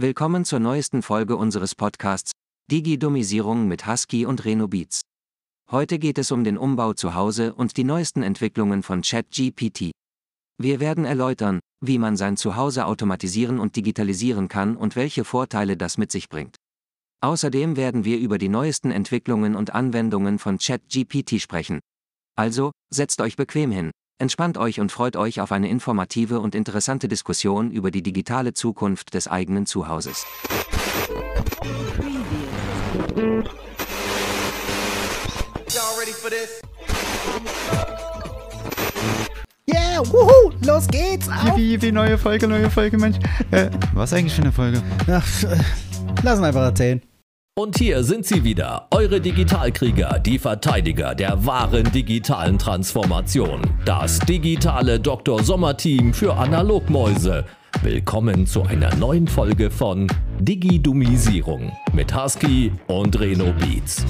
Willkommen zur neuesten Folge unseres Podcasts Digi-Dummisierung mit Husky und Reno Beats. Heute geht es um den Umbau zu Hause und die neuesten Entwicklungen von ChatGPT. Wir werden erläutern, wie man sein Zuhause automatisieren und digitalisieren kann und welche Vorteile das mit sich bringt. Außerdem werden wir über die neuesten Entwicklungen und Anwendungen von ChatGPT sprechen. Also, setzt euch bequem hin, Entspannt euch und freut euch auf eine informative und interessante Diskussion über die digitale Zukunft des eigenen Zuhauses. Yeah, wuhu, los geht's! Auf. Yippie, yippie, neue Folge, neue Folge, Mensch. Äh, was eigentlich für eine Folge? Ach, äh, lass ihn einfach erzählen. Und hier sind sie wieder, eure Digitalkrieger, die Verteidiger der wahren digitalen Transformation. Das digitale Dr. Sommer-Team für Analogmäuse. Willkommen zu einer neuen Folge von Digidumisierung mit Husky und Reno Beats.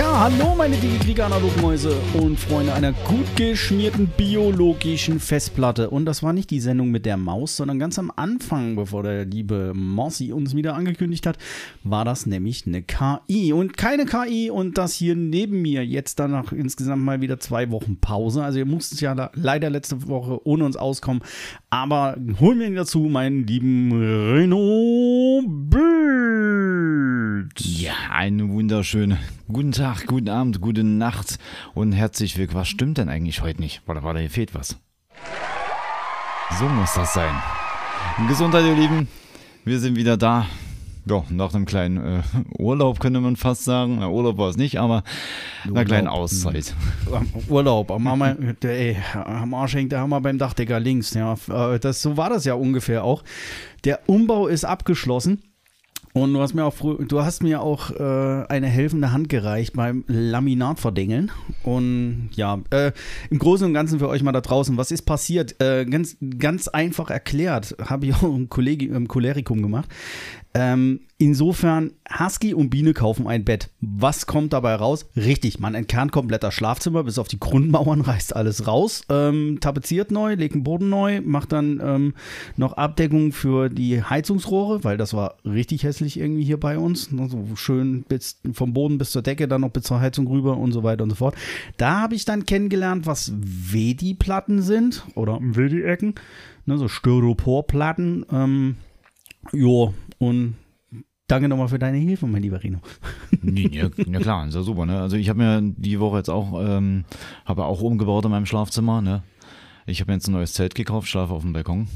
Ja, hallo meine Digi-Krieger, Analogmäuse und Freunde einer gut geschmierten biologischen Festplatte. Und das war nicht die Sendung mit der Maus, sondern ganz am Anfang, bevor der liebe Mossy uns wieder angekündigt hat, war das nämlich eine KI. Und keine KI und das hier neben mir jetzt dann nach insgesamt mal wieder zwei Wochen Pause. Also ihr musstet ja leider letzte Woche ohne uns auskommen. Aber holen wir ihn dazu, meinen lieben Reno Bild. Ja, eine wunderschöne Guten Tag, guten Abend, gute Nacht und herzlich willkommen. Was stimmt denn eigentlich heute nicht? Warte, warte, hier fehlt was. So muss das sein. Gesundheit, ihr Lieben. Wir sind wieder da. Ja, nach einem kleinen äh, Urlaub könnte man fast sagen. Na, Urlaub war es nicht, aber einer kleinen Auszeit. Urlaub, am, Arsch, ey, am Arsch hängt der Hammer beim Dachdecker links. Ja, äh, das, so war das ja ungefähr auch. Der Umbau ist abgeschlossen. Und du hast mir auch, du hast mir auch äh, eine helfende Hand gereicht beim Laminatverdengeln. Und ja, äh, im Großen und Ganzen für euch mal da draußen, was ist passiert? Äh, ganz, ganz einfach erklärt, habe ich auch im, Kollegi im Cholerikum gemacht. Ähm, insofern, Husky und Biene kaufen ein Bett. Was kommt dabei raus? Richtig, man entkernt komplett das Schlafzimmer, bis auf die Grundmauern reißt alles raus, ähm, tapeziert neu, legt den Boden neu, macht dann ähm, noch Abdeckung für die Heizungsrohre, weil das war richtig hässlich irgendwie hier bei uns. So also schön bis, vom Boden bis zur Decke, dann noch bis zur Heizung rüber und so weiter und so fort. Da habe ich dann kennengelernt, was Wedi-Platten sind oder Wedi-Ecken, ne, so Styroporplatten. Ähm, jo, und danke nochmal für deine Hilfe, mein lieber Rino. Ja, ja klar, ist ja super. Ne? Also ich habe mir die Woche jetzt auch, ähm, habe auch umgebaut in meinem Schlafzimmer. Ne? Ich habe jetzt ein neues Zelt gekauft, schlafe auf dem Balkon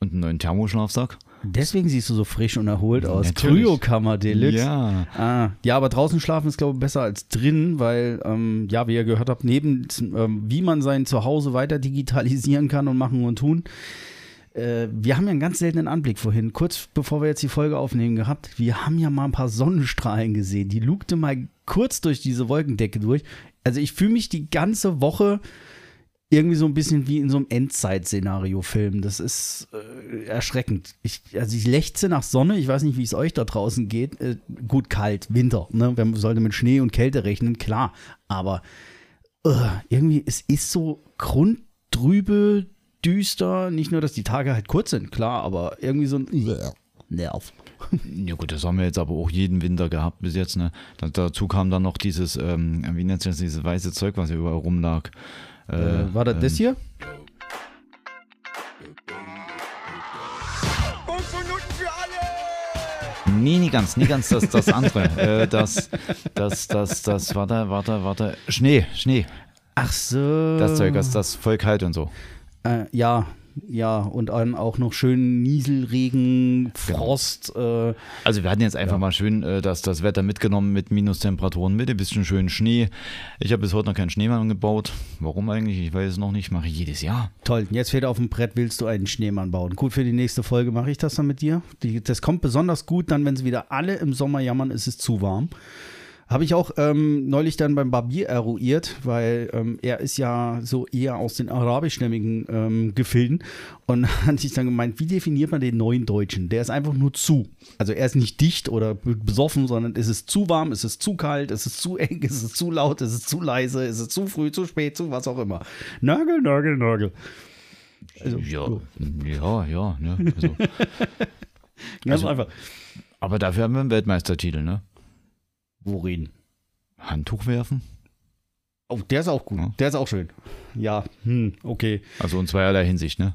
und einen neuen Thermoschlafsack. Deswegen siehst du so frisch und erholt aus. Kryokammer Deluxe. Ja. Ah, ja, aber draußen schlafen ist, glaube ich, besser als drin, weil, ähm, ja, wie ihr gehört habt, neben, ähm, wie man sein Zuhause weiter digitalisieren kann und machen und tun, äh, wir haben ja einen ganz seltenen Anblick vorhin, kurz bevor wir jetzt die Folge aufnehmen gehabt. Wir haben ja mal ein paar Sonnenstrahlen gesehen. Die lugte mal kurz durch diese Wolkendecke durch. Also ich fühle mich die ganze Woche irgendwie so ein bisschen wie in so einem Endzeit-Szenario-Film. Das ist äh, erschreckend. Ich, also ich lechze nach Sonne. Ich weiß nicht, wie es euch da draußen geht. Äh, gut, kalt, Winter. Ne? Man sollte mit Schnee und Kälte rechnen, klar. Aber uh, irgendwie, es ist so grundtrübe, düster. Nicht nur, dass die Tage halt kurz sind, klar, aber irgendwie so ein Nerv. Ja gut, das haben wir jetzt aber auch jeden Winter gehabt bis jetzt. Ne? dazu kam dann noch dieses, ähm, wie nennt sich das, dieses weiße Zeug, was hier überall rumlag. Äh, äh, war das ähm, das hier? Nee, nie ganz, nie ganz das, das andere. äh, das, das, das, das, warte, warte, warte. Schnee, Schnee. Ach so. Das Zeug, das, das voll kalt und so. Äh, ja, ja, und dann auch noch schön Nieselregen, Frost. Äh, also wir hatten jetzt einfach ja. mal schön äh, das, das Wetter mitgenommen mit Minustemperaturen, mit ein bisschen schön Schnee. Ich habe bis heute noch keinen Schneemann gebaut. Warum eigentlich? Ich weiß es noch nicht. Mache ich jedes Jahr. Toll. Jetzt fehlt auf dem Brett, willst du einen Schneemann bauen. Gut, für die nächste Folge mache ich das dann mit dir. Die, das kommt besonders gut dann, wenn sie wieder alle im Sommer jammern, ist es zu warm. Habe ich auch ähm, neulich dann beim Barbier eruiert, weil ähm, er ist ja so eher aus den arabischstämmigen ähm, Gefilden. Und hatte ich dann gemeint, wie definiert man den neuen Deutschen? Der ist einfach nur zu. Also er ist nicht dicht oder besoffen, sondern ist es zu warm, ist es zu kalt, ist es zu eng, ist es zu laut, ist es zu leise, ist es zu früh, zu spät, zu was auch immer. Nörgel, Nörgel, Nörgel. Also, ja, so. ja, ja. Ne? Also, Ganz einfach. aber dafür haben wir einen Weltmeistertitel, ne? Worin? Handtuch werfen? Oh, der ist auch gut. Ja. Der ist auch schön. Ja, hm, okay. Also in zweierlei Hinsicht, ne?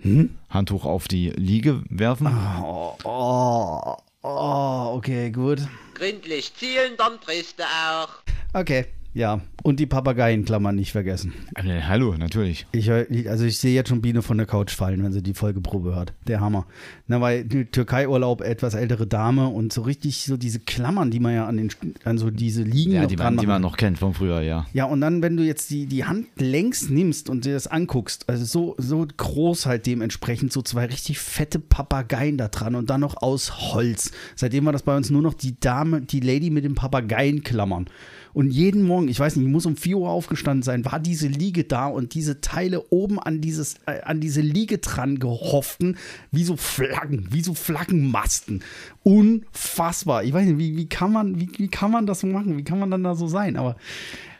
Hm? Handtuch auf die Liege werfen. Oh, oh, oh, okay, gut. Gründlich zielen, dann drehst du auch. Okay, ja. Und die Papageienklammern nicht vergessen. Äh, hallo, natürlich. Ich, also ich sehe jetzt schon Biene von der Couch fallen, wenn sie die Folgeprobe hört. Der Hammer. Na, weil Türkei-Urlaub, etwas ältere Dame und so richtig so diese Klammern, die man ja an den, an so diese Liegen Ja, noch die dran man, die man noch kennt von früher, ja. Ja, und dann, wenn du jetzt die, die Hand längs nimmst und dir das anguckst, also so, so groß halt dementsprechend, so zwei richtig fette Papageien da dran und dann noch aus Holz. Seitdem war das bei uns nur noch die Dame, die Lady mit den Papageienklammern. Und jeden Morgen, ich weiß nicht, ich muss um 4 Uhr aufgestanden sein, war diese Liege da und diese Teile oben an, dieses, äh, an diese Liege dran gehofften, wie so Flaggen, wie so Flaggenmasten. Unfassbar. Ich weiß nicht, wie, wie, kann man, wie, wie kann man das so machen? Wie kann man dann da so sein? Aber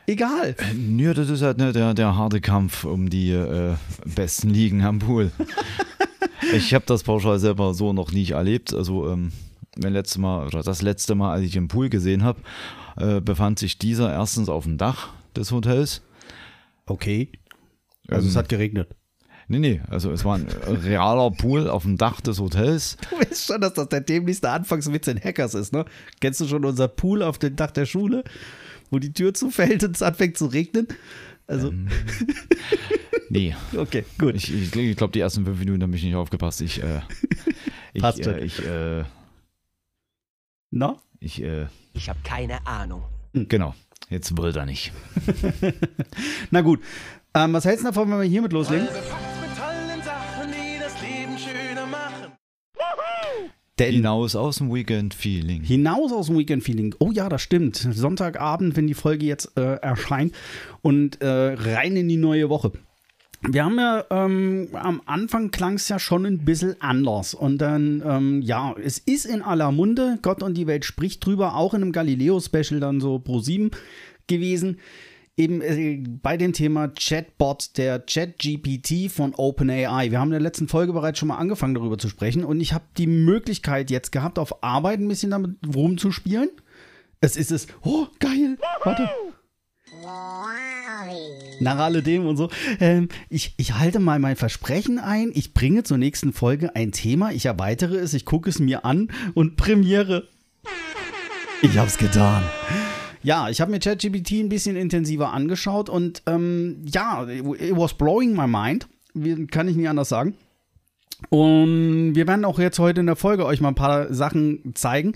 egal. Ja, das ist halt ne, der, der harte Kampf um die äh, besten Ligen am Pool. ich habe das pauschal selber so noch nicht erlebt. Also ähm, mein letztes Mal oder das letzte Mal, als ich im Pool gesehen habe, äh, befand sich dieser erstens auf dem Dach des Hotels. Okay. Also Ähm, es hat geregnet. Nee, nee, also es war ein realer Pool auf dem Dach des Hotels. Du weißt schon, dass das der dämlichste Anfangswitz in Hackers ist, ne? Kennst du schon unser Pool auf dem Dach der Schule, wo die Tür zufällt und es anfängt zu regnen? Also, Nee, okay, gut. ich, ich, ich glaube, die ersten fünf Minuten habe ich nicht aufgepasst. Ich, äh, ich, Passt äh, ich, äh, Na? ich, äh, Ich habe keine Ahnung. genau. Jetzt brüllt er nicht. Na gut. Ähm, was hältst du davon, wenn wir hiermit loslegen? Befasst mit tollen Sachen, die das Leben schöner machen. Denn Hinaus aus dem Weekend-Feeling. hinaus aus dem Weekend-Feeling. Oh ja, das stimmt. Sonntagabend, wenn die Folge jetzt äh, erscheint und äh, rein in die neue Woche. Wir haben ja ähm, am Anfang klang es ja schon ein bisschen anders. Und dann, ähm, ja, es ist in aller Munde. Gott und die Welt spricht drüber, auch in einem Galileo-Special dann so pro 7 gewesen. Eben äh, bei dem Thema Chatbot, der ChatGPT von OpenAI. Wir haben in der letzten Folge bereits schon mal angefangen, darüber zu sprechen. Und ich habe die Möglichkeit jetzt gehabt, auf Arbeit ein bisschen damit rumzuspielen. Es ist es. Oh, geil. Warte. Nach alledem und so. Ähm, ich, ich halte mal mein Versprechen ein. Ich bringe zur nächsten Folge ein Thema. Ich erweitere es, ich gucke es mir an und premiere. Ich hab's getan. Ja, ich habe mir ChatGPT ein bisschen intensiver angeschaut und ähm, ja, it was blowing my mind. Kann ich nicht anders sagen. Und wir werden auch jetzt heute in der Folge euch mal ein paar Sachen zeigen.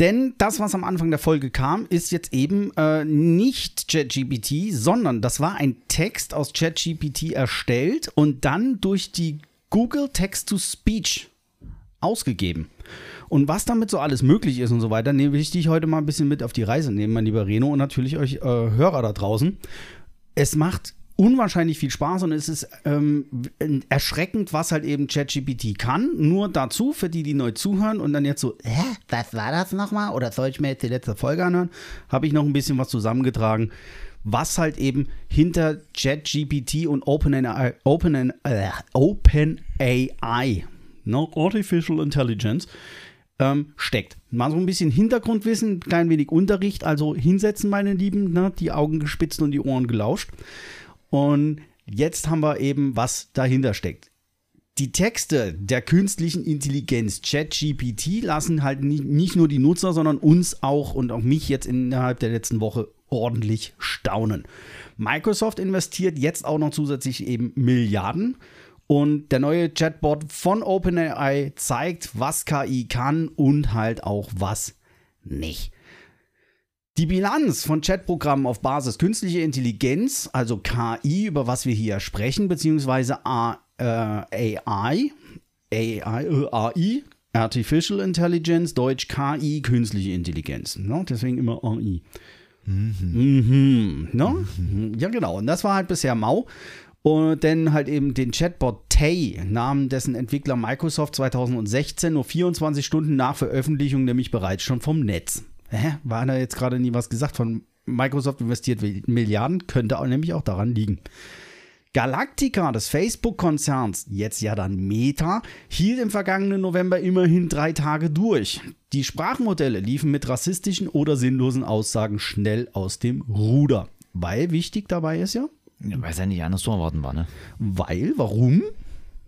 Denn das, was am Anfang der Folge kam, ist jetzt eben äh, nicht ChatGPT, sondern das war ein Text aus ChatGPT erstellt und dann durch die Google Text-to-Speech ausgegeben. Und was damit so alles möglich ist und so weiter, nehme ich dich heute mal ein bisschen mit auf die Reise nehmen, mein lieber Reno, und natürlich euch äh, Hörer da draußen. Es macht unwahrscheinlich viel Spaß und es ist ähm, erschreckend, was halt eben ChatGPT kann. Nur dazu, für die, die neu zuhören und dann jetzt so, hä, was war das nochmal? Oder soll ich mir jetzt die letzte Folge anhören? Habe ich noch ein bisschen was zusammengetragen, was halt eben hinter ChatGPT und OpenAI, Open, äh, OpenAI, no, Artificial Intelligence, ähm, steckt. Mal so ein bisschen Hintergrundwissen, ein klein wenig Unterricht, also hinsetzen, meine Lieben, ne, die Augen gespitzt und die Ohren gelauscht. Und jetzt haben wir eben, was dahinter steckt. Die Texte der künstlichen Intelligenz ChatGPT lassen halt nicht nur die Nutzer, sondern uns auch und auch mich jetzt innerhalb der letzten Woche ordentlich staunen. Microsoft investiert jetzt auch noch zusätzlich eben Milliarden und der neue Chatbot von OpenAI zeigt, was KI kann und halt auch was nicht. Die Bilanz von Chatprogrammen auf Basis künstlicher Intelligenz, also KI, über was wir hier sprechen, beziehungsweise A, äh, AI, AI, äh, AI, Artificial Intelligence, Deutsch KI, künstliche Intelligenz. Ne? Deswegen immer AI. Mhm. Ne? Ja, genau. Und das war halt bisher mau. Und denn halt eben den Chatbot Tay nahm dessen Entwickler Microsoft 2016 nur 24 Stunden nach Veröffentlichung nämlich bereits schon vom Netz. Hä? War da jetzt gerade nie was gesagt von Microsoft investiert Milliarden? Könnte auch nämlich auch daran liegen. Galactica des Facebook-Konzerns, jetzt ja dann Meta, hielt im vergangenen November immerhin drei Tage durch. Die Sprachmodelle liefen mit rassistischen oder sinnlosen Aussagen schnell aus dem Ruder. Weil wichtig dabei ist ja, Ja, Weil es ja nicht anders zu erwarten war, ne? weil, warum?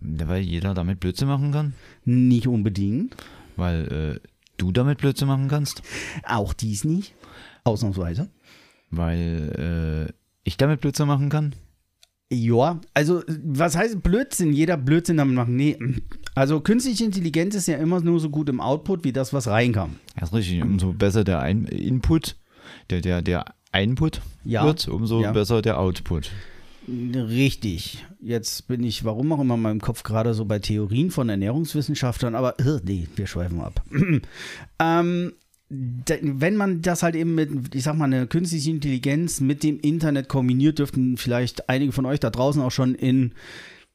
Ja, Weil jeder damit Blödsinn machen kann. Nicht unbedingt. Weil äh, du damit Blödsinn machen kannst. Auch dies nicht. Ausnahmsweise. Weil äh, ich damit Blödsinn machen kann. Ja, also was heißt Blödsinn? Jeder Blödsinn damit machen. Nee, also künstliche Intelligenz ist ja immer nur so gut im Output wie das, was reinkam. Ja, ist richtig. Umso besser der Ein Input, der, der, der Input Ja. wird, umso Ja. besser der Output. Richtig. Jetzt bin ich, warum auch immer, in meinem Kopf gerade so bei Theorien von Ernährungswissenschaftlern, aber äh, nee, wir schweifen ab. ähm, wenn man das halt eben mit, ich sag mal, eine künstliche Intelligenz mit dem Internet kombiniert, dürften vielleicht einige von euch da draußen auch schon in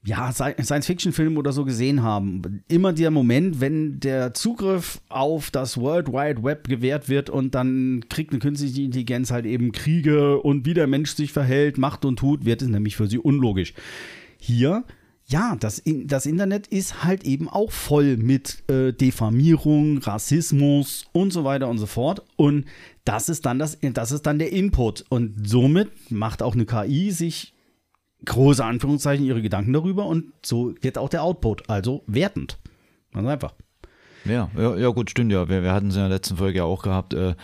ja, Sci- Science-Fiction-Filmen oder so gesehen haben. Immer der Moment, wenn der Zugriff auf das World Wide Web gewährt wird und dann kriegt eine künstliche Intelligenz halt eben Kriege und wie der Mensch sich verhält, macht und tut, wird es nämlich für sie unlogisch. Hier, ja, das, das Internet ist halt eben auch voll mit äh, Diffamierung, Rassismus und so weiter und so fort. Und das ist dann das, das ist dann der Input. Und somit macht auch eine KI sich große Anführungszeichen ihre Gedanken darüber und so wird auch der Output, also wertend. Ganz einfach. Ja, ja, ja gut, stimmt ja. Wir, wir hatten es in der letzten Folge ja auch gehabt, äh,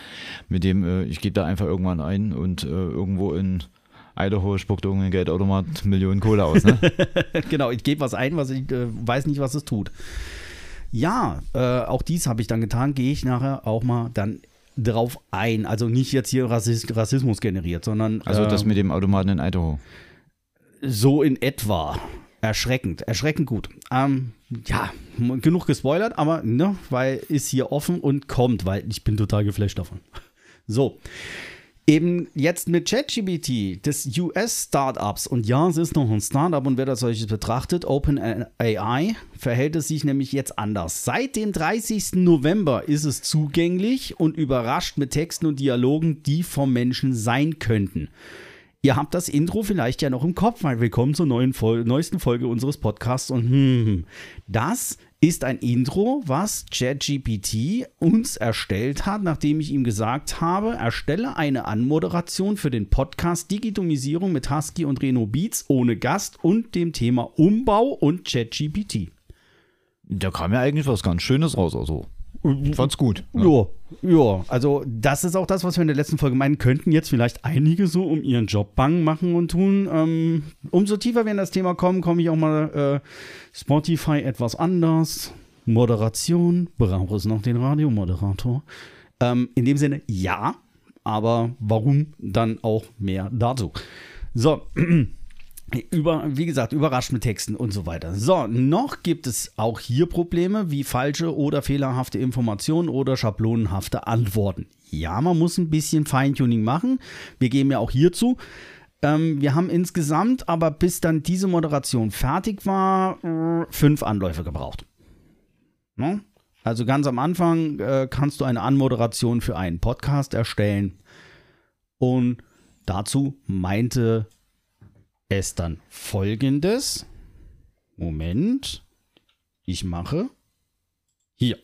mit dem, äh, ich gebe da einfach irgendwann ein und äh, irgendwo in Idaho spuckt irgendein Geldautomat Millionen Kohle aus, ne? genau, ich gebe was ein, was ich äh, weiß nicht, was es tut. Ja, äh, auch dies habe ich dann getan, gehe ich nachher auch mal dann drauf ein. Also nicht jetzt hier Rassismus generiert, sondern Also das mit dem Automaten in Idaho. So in etwa. Erschreckend, erschreckend gut. Ähm, ja, genug gespoilert, aber ne, weil ist hier offen und kommt, weil ich bin total geflasht davon. So. Eben jetzt mit ChatGPT des US-Startups, und ja, es ist noch ein Startup und wer das solches betrachtet, OpenAI, verhält es sich nämlich jetzt anders. Seit dem 30. November ist es zugänglich und überrascht mit Texten und Dialogen, die vom Menschen sein könnten. Ihr habt das Intro vielleicht ja noch im Kopf, weil willkommen zur neuen Fol neuesten Folge unseres Podcasts. Und hm, das ist ein Intro, was ChatGPT uns erstellt hat, nachdem ich ihm gesagt habe, erstelle eine Anmoderation für den Podcast Digitomisierung mit Husky und Reno Beats ohne Gast und dem Thema Umbau und ChatGPT. Da kam ja eigentlich was ganz Schönes raus, also. Fand's gut. ne? Ja, ja, also das ist auch das, was wir in der letzten Folge meinen könnten. Jetzt vielleicht einige so um ihren Job bang machen und tun. Ähm, umso tiefer wir in das Thema kommen, komme ich auch mal äh, Spotify etwas anders. Moderation, braucht es noch den Radiomoderator? Ähm, in dem Sinne, ja, aber warum dann auch mehr dazu? So, über, wie gesagt, überrascht mit Texten und so weiter. So, noch gibt es auch hier Probleme wie falsche oder fehlerhafte Informationen oder schablonenhafte Antworten. Ja, man muss ein bisschen Feintuning machen. Wir geben ja auch hierzu. Ähm, wir haben insgesamt, aber bis dann diese Moderation fertig war, äh, fünf Anläufe gebraucht. Ne? Also ganz am Anfang äh, kannst du eine Anmoderation für einen Podcast erstellen. Und dazu meinte es dann folgendes. Moment. Ich mache hier.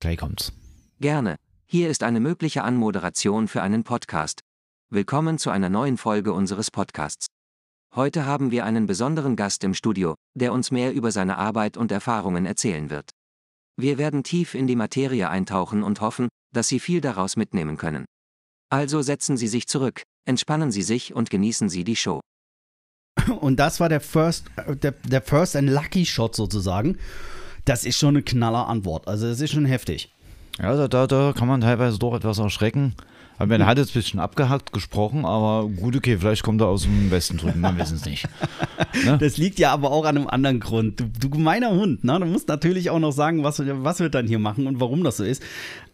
Gleich kommt's. Gerne. Hier ist eine mögliche Anmoderation für einen Podcast. Willkommen zu einer neuen Folge unseres Podcasts. Heute haben wir einen besonderen Gast im Studio, der uns mehr über seine Arbeit und Erfahrungen erzählen wird. Wir werden tief in die Materie eintauchen und hoffen, dass Sie viel daraus mitnehmen können. Also setzen Sie sich zurück, entspannen Sie sich und genießen Sie die Show. Und das war der First, äh, der, der First and Lucky Shot sozusagen. Das ist schon eine knaller Antwort. Also das ist schon heftig. Ja, da, da, da kann man teilweise doch etwas erschrecken. Aber man hat jetzt ein bisschen abgehackt gesprochen, aber gut, okay, vielleicht kommt er aus dem Westen drüben, man weiß es nicht. Das liegt ja aber auch an einem anderen Grund. Du, du gemeiner Hund, ne? Du musst natürlich auch noch sagen, was, wir- was wir dann hier machen und warum das so ist.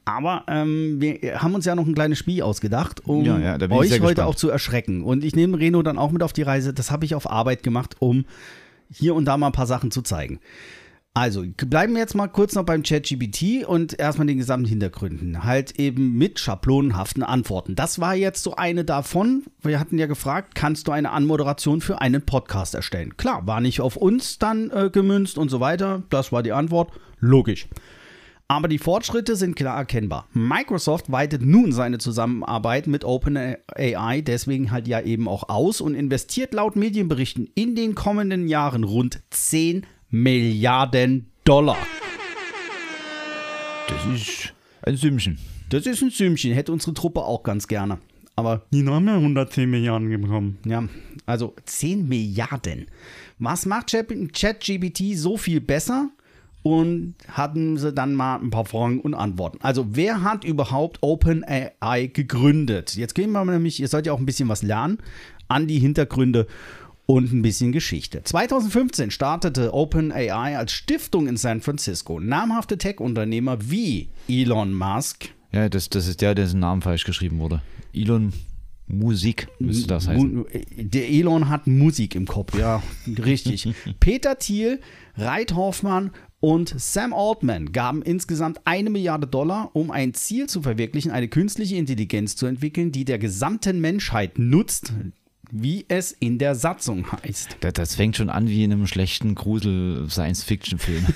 Aber ähm, wir haben uns ja noch ein kleines Spiel ausgedacht, um Ja, ja, euch heute gespannt. auch zu erschrecken. Und ich nehme Reno dann auch mit auf die Reise. Das habe ich auf Arbeit gemacht, um hier und da mal ein paar Sachen zu zeigen. Also, bleiben wir jetzt mal kurz noch beim ChatGPT und erstmal den gesamten Hintergründen. Halt eben mit schablonenhaften Antworten. Das war jetzt so eine davon. Wir hatten ja gefragt, kannst du eine Anmoderation für einen Podcast erstellen? Klar, war nicht auf uns dann äh, gemünzt und so weiter. Das war die Antwort. Logisch. Aber die Fortschritte sind klar erkennbar. Microsoft weitet nun seine Zusammenarbeit mit OpenAI deswegen halt ja eben auch aus und investiert laut Medienberichten in den kommenden Jahren rund 10 Milliarden Dollar. Das ist ein Sümmchen. Das ist ein Sümmchen, hätte unsere Truppe auch ganz gerne. Aber die haben ja 110 Milliarden bekommen. Ja, also 10 Milliarden. Was macht ChatGPT so viel besser? Und hatten sie dann mal ein paar Fragen und Antworten. Also, wer hat überhaupt OpenAI gegründet? Jetzt gehen wir nämlich, ihr sollt ja auch ein bisschen was lernen, an die Hintergründe und ein bisschen Geschichte. 2015 startete OpenAI als Stiftung in San Francisco. Namhafte Tech-Unternehmer wie Elon Musk. Ja, das, das ist der, dessen Namen falsch geschrieben wurde. Elon Musik müsste das heißen. Der Elon hat Musik im Kopf, ja, richtig. Peter Thiel, Reit Hoffmann und Sam Altman gaben insgesamt eine Milliarde Dollar, um ein Ziel zu verwirklichen, eine künstliche Intelligenz zu entwickeln, die der gesamten Menschheit nutzt, wie es in der Satzung heißt. Das, das fängt schon an wie in einem schlechten Grusel-Science-Fiction-Film.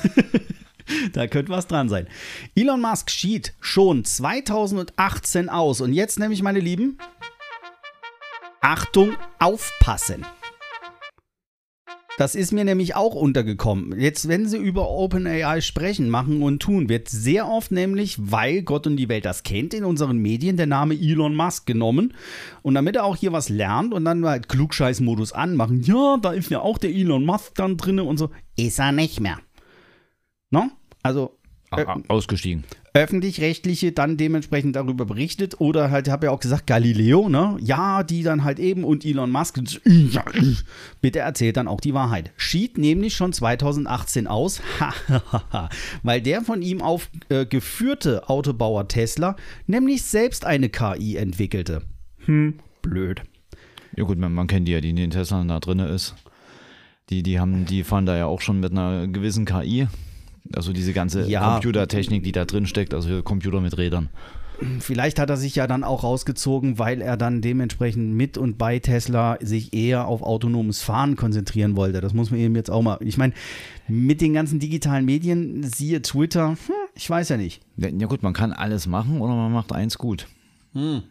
da könnte was dran sein. Elon Musk schied schon 2018 aus. Und jetzt nämlich, meine Lieben, Achtung, aufpassen. Das ist mir nämlich auch untergekommen. Jetzt, wenn sie über OpenAI sprechen, machen und tun, wird sehr oft nämlich, weil Gott und die Welt das kennt, in unseren Medien der Name Elon Musk genommen. Und damit er auch hier was lernt und dann halt Klugscheiß-Modus anmachen, ja, da ist ja auch der Elon Musk dann drin und so, ist er nicht mehr. No? Also. Äh, ausgestiegen öffentlich-rechtliche dann dementsprechend darüber berichtet oder halt, habe ja auch gesagt, Galileo, ne? Ja, die dann halt eben und Elon Musk. Bitte erzählt dann auch die Wahrheit. Schied nämlich schon 2018 aus, weil der von ihm aufgeführte äh, Autobauer Tesla nämlich selbst eine KI entwickelte. Hm, blöd. Ja gut, man, man kennt die ja, die in den Tesla da drin ist. Die, die haben, die fahren da ja auch schon mit einer gewissen KI. Also diese ganze ja. Computertechnik, die da drin steckt, also Computer mit Rädern. Vielleicht hat er sich ja dann auch rausgezogen, weil er dann dementsprechend mit und bei Tesla sich eher auf autonomes Fahren konzentrieren wollte. Das muss man eben jetzt auch mal. Ich meine, mit den ganzen digitalen Medien, siehe Twitter, hm, ich weiß ja nicht. Ja, gut, man kann alles machen oder man macht eins gut. Hm.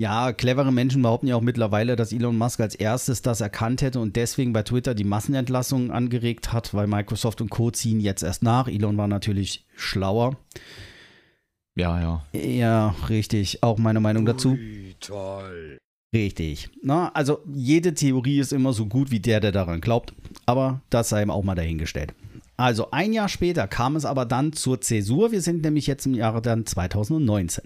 Ja, clevere Menschen behaupten ja auch mittlerweile, dass Elon Musk als erstes das erkannt hätte und deswegen bei Twitter die Massenentlassungen angeregt hat, weil Microsoft und Co. ziehen jetzt erst nach. Elon war natürlich schlauer. Ja, ja. Ja, richtig. Auch meine Meinung dazu. Ui, toll. Richtig. Na, also jede Theorie ist immer so gut wie der, der daran glaubt. Aber das sei ihm auch mal dahingestellt. Also ein Jahr später kam es aber dann zur Zäsur. Wir sind nämlich jetzt im Jahre dann 2019.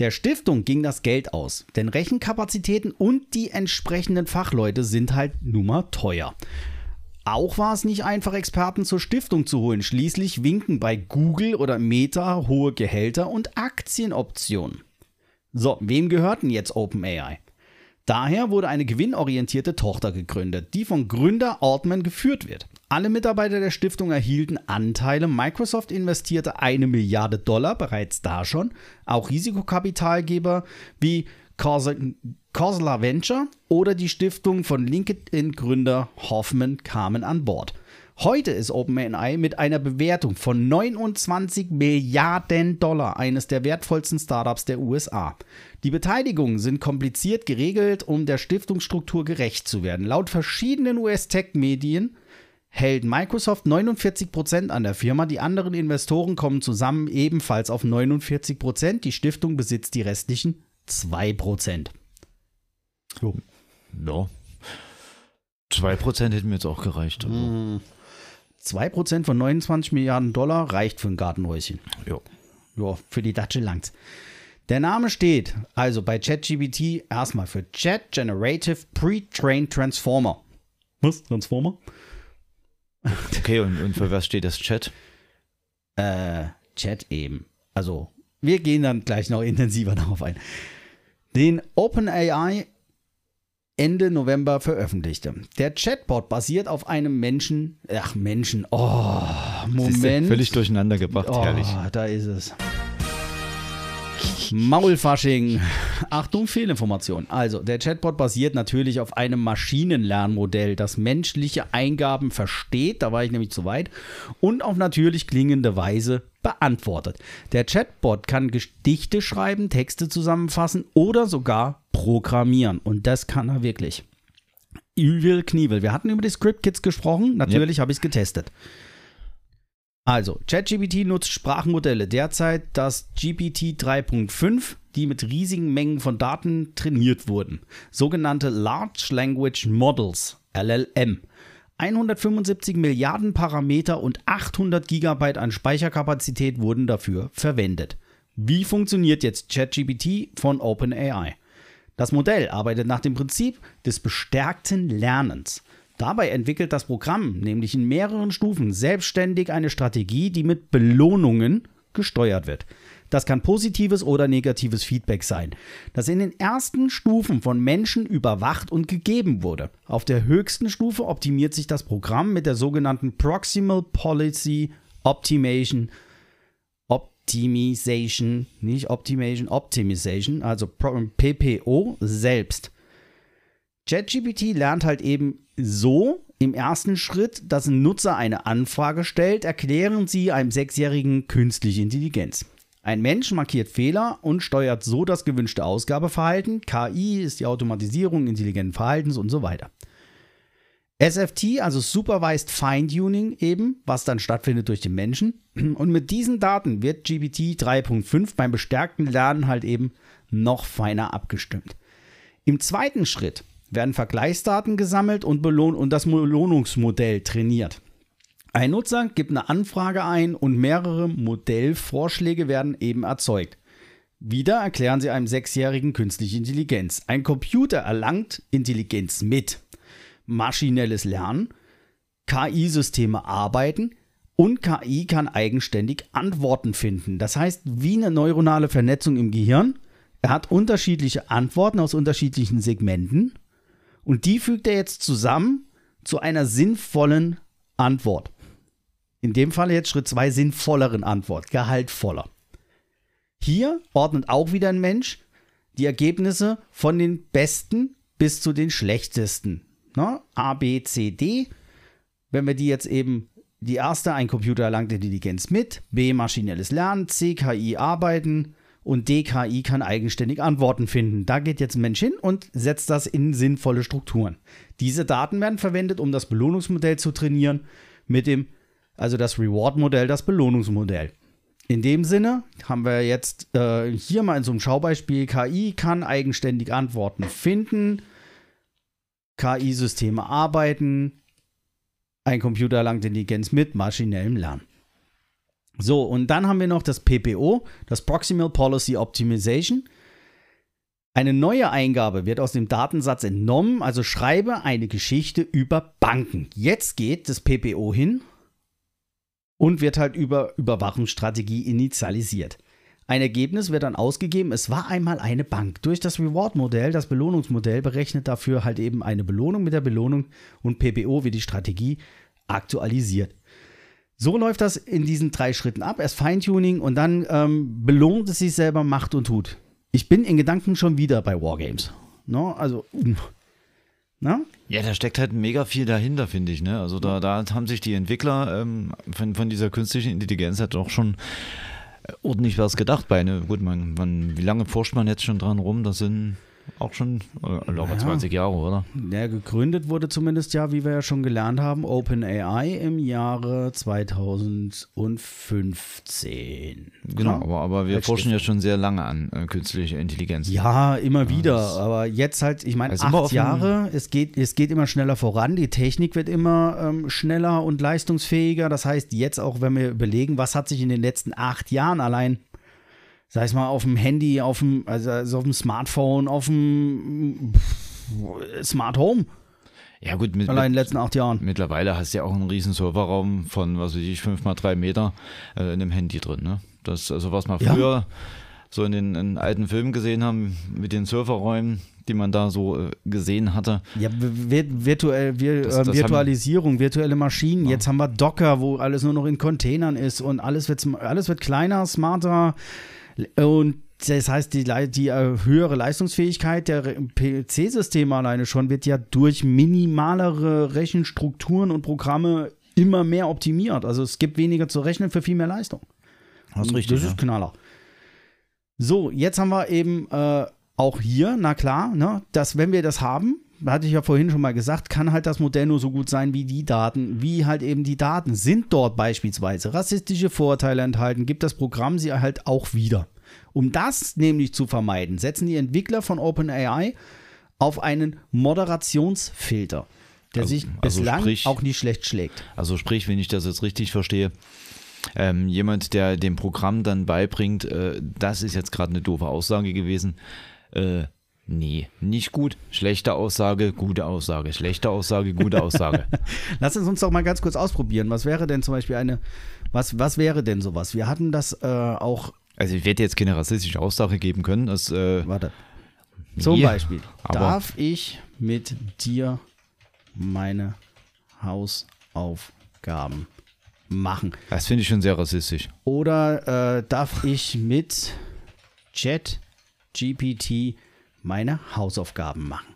Der Stiftung ging das Geld aus, denn Rechenkapazitäten und die entsprechenden Fachleute sind halt nun mal teuer. Auch war es nicht einfach, Experten zur Stiftung zu holen. Schließlich winken bei Google oder Meta hohe Gehälter und Aktienoptionen. So, wem gehörten jetzt OpenAI? Daher wurde eine gewinnorientierte Tochter gegründet, die von Gründer Altman geführt wird. Alle Mitarbeiter der Stiftung erhielten Anteile. Microsoft investierte eine Milliarde Dollar bereits da schon. Auch Risikokapitalgeber wie Corsala Venture oder die Stiftung von LinkedIn-Gründer Hoffman kamen an Bord. Heute ist OpenAI mit einer Bewertung von 29 Milliarden Dollar eines der wertvollsten Startups der USA. Die Beteiligungen sind kompliziert geregelt, um der Stiftungsstruktur gerecht zu werden. Laut verschiedenen US-Tech-Medien hält Microsoft 49% an der Firma. Die anderen Investoren kommen zusammen ebenfalls auf 49%. Die Stiftung besitzt die restlichen 2%. So. Ja. 2% hätten mir jetzt auch gereicht. Also. Mm. 2% von 29 Milliarden Dollar reicht für ein Gartenhäuschen. Ja. Ja, für die Datsche langt's. Der Name steht also bei ChatGPT erstmal für Chat Generative Pre-Trained Transformer. Was? Transformer? Okay, und, und für was steht das Chat? Äh, Chat eben. Also, wir gehen dann gleich noch intensiver darauf ein. Den OpenAI Ende November veröffentlichte. Der Chatbot basiert auf einem Menschen, ach Menschen, oh, Moment. Völlig durcheinander gebracht, oh, herrlich. da ist es. Maulfasching. Achtung, Fehlinformation. Also, der Chatbot basiert natürlich auf einem Maschinenlernmodell, das menschliche Eingaben versteht, da war ich nämlich zu weit, und auf natürlich klingende Weise beantwortet. Der Chatbot kann Gedichte schreiben, Texte zusammenfassen oder sogar programmieren. Und das kann er wirklich. Übel Knievel. Wir hatten über die Script Kits gesprochen. Natürlich habe ich es getestet. Also, ChatGPT nutzt Sprachmodelle. Derzeit das GPT 3.5, die mit riesigen Mengen von Daten trainiert wurden. Sogenannte Large Language Models, LLM. 175 Milliarden Parameter und 800 Gigabyte an Speicherkapazität wurden dafür verwendet. Wie funktioniert jetzt ChatGPT von OpenAI? Das Modell arbeitet nach dem Prinzip des bestärkten Lernens. Dabei entwickelt das Programm nämlich in mehreren Stufen selbstständig eine Strategie, die mit Belohnungen gesteuert wird. Das kann positives oder negatives Feedback sein, das in den ersten Stufen von Menschen überwacht und gegeben wurde. Auf der höchsten Stufe optimiert sich das Programm mit der sogenannten Proximal Policy Optimation Optimization, nicht Optimation, Optimization, also PPO selbst. ChatGPT lernt halt eben so im ersten Schritt, dass ein Nutzer eine Anfrage stellt, erklären Sie einem Sechsjährigen künstliche Intelligenz. Ein Mensch markiert Fehler und steuert so das gewünschte Ausgabeverhalten. KI ist die Automatisierung intelligenten Verhaltens und so weiter. SFT, also Supervised Fine-Tuning eben, was dann stattfindet durch den Menschen. Und mit diesen Daten wird GPT 3.5 beim bestärkten Lernen halt eben noch feiner abgestimmt. Im zweiten Schritt werden Vergleichsdaten gesammelt und, belohn und das Belohnungsmodell trainiert. Ein Nutzer gibt eine Anfrage ein und mehrere Modellvorschläge werden eben erzeugt. Wieder erklären sie einem Sechsjährigen künstliche Intelligenz. Ein Computer erlangt Intelligenz mit maschinelles Lernen, KI-Systeme arbeiten und KI kann eigenständig Antworten finden. Das heißt, wie eine neuronale Vernetzung im Gehirn. Er hat unterschiedliche Antworten aus unterschiedlichen Segmenten und die fügt er jetzt zusammen zu einer sinnvollen Antwort. In dem Fall jetzt Schritt 2 sinnvolleren Antwort, gehaltvoller. Hier ordnet auch wieder ein Mensch die Ergebnisse von den besten bis zu den schlechtesten. Ne? A, B, C, D. Wenn wir die jetzt eben, die erste, ein Computer erlangt Intelligenz mit, B, maschinelles Lernen, C, KI arbeiten und D, KI kann eigenständig Antworten finden. Da geht jetzt ein Mensch hin und setzt das in sinnvolle Strukturen. Diese Daten werden verwendet, um das Belohnungsmodell zu trainieren mit dem, also das Reward-Modell, das Belohnungsmodell. In dem Sinne haben wir jetzt äh, hier mal in so einem Schaubeispiel, KI kann eigenständig Antworten finden, KI-Systeme arbeiten, ein Computer erlangt Intelligenz mit maschinellem Lernen. So, und dann haben wir noch das PPO, das Proximal Policy Optimization. Eine neue Eingabe wird aus dem Datensatz entnommen, also schreibe eine Geschichte über Banken. Jetzt geht das PPO hin und wird halt über Überwachungsstrategie initialisiert. Ein Ergebnis wird dann ausgegeben, es war einmal eine Bank. Durch das Reward-Modell, das Belohnungsmodell, berechnet dafür halt eben eine Belohnung mit der Belohnung und PPO wird die Strategie aktualisiert. So läuft das in diesen drei Schritten ab. Erst Feintuning und dann ähm, belohnt es sich selber, macht und tut. Ich bin in Gedanken schon wieder bei Wargames. No, also, na? Ja, da steckt halt mega viel dahinter, finde ich. Ne? Also da, da haben sich die Entwickler ähm, von, von dieser künstlichen Intelligenz halt auch schon äh, ordentlich was gedacht bei. Ne? Gut, man, man, wie lange forscht man jetzt schon dran rum? Das sind auch schon äh, locker Ja. 20 Jahre, oder? Ja, gegründet wurde zumindest ja, wie wir ja schon gelernt haben, OpenAI im Jahre 2015. Genau, Ja? aber, aber wir Als forschen ja schon sehr lange an äh, künstliche Intelligenz. Ja, immer wieder. aber jetzt halt, ich meine, Also acht Jahre, es geht, es geht immer schneller voran, die Technik wird immer ähm, schneller und leistungsfähiger. Das heißt, jetzt auch, wenn wir überlegen, was hat sich in den letzten acht Jahren allein, sei es mal auf dem Handy, auf dem, also, also auf dem Smartphone, auf dem Smart Home, Ja, gut, mit, allein in den letzten acht Jahren. mittlerweile hast du ja auch einen riesen Serverraum von, was weiß ich, 5 mal 3 Meter äh, in einem Handy drin. Ne? Das, also was wir Ja. früher so in den in alten Filmen gesehen haben mit den Serverräumen, die man da so äh, gesehen hatte. Ja, vir virtuell, vir Das- äh, das haben- Virtualisierung, virtuelle Maschinen. Jetzt haben wir Docker, wo alles nur noch in Containern ist und alles wird, alles wird kleiner, smarter und das heißt, die, die äh, höhere Leistungsfähigkeit der PC-Systeme alleine schon wird ja durch minimalere Rechenstrukturen und Programme immer mehr optimiert. Also es gibt weniger zu rechnen für viel mehr Leistung. Das ist Das ist Knaller. So, jetzt haben wir eben äh, auch hier, na klar, ne, dass wenn wir das haben, hatte ich ja vorhin schon mal gesagt, kann halt das Modell nur so gut sein wie die Daten, wie halt eben die Daten. Sind dort beispielsweise rassistische Vorteile enthalten, gibt das Programm sie halt auch wieder. Um das nämlich zu vermeiden, setzen die Entwickler von OpenAI auf einen Moderationsfilter, der Also- sich also bislang sprich- auch nicht schlecht schlägt. Also sprich, wenn ich das jetzt richtig verstehe, ähm, jemand, der dem Programm dann beibringt, äh, das ist jetzt gerade eine doofe Aussage gewesen. Äh, nee, nicht gut. Schlechte Aussage, gute Aussage. Schlechte Aussage, gute Aussage. Lass uns uns doch mal ganz kurz ausprobieren. Was wäre denn zum Beispiel eine, was, was wäre denn sowas? Wir hatten das äh, auch, Also ich werde jetzt keine rassistische Aussage geben können. Das, äh, warte, zum Beispiel, darf ich mit dir meine Hausaufgaben machen? das finde ich schon sehr rassistisch. Oder äh, darf ich mit Chat GPT meine Hausaufgaben machen?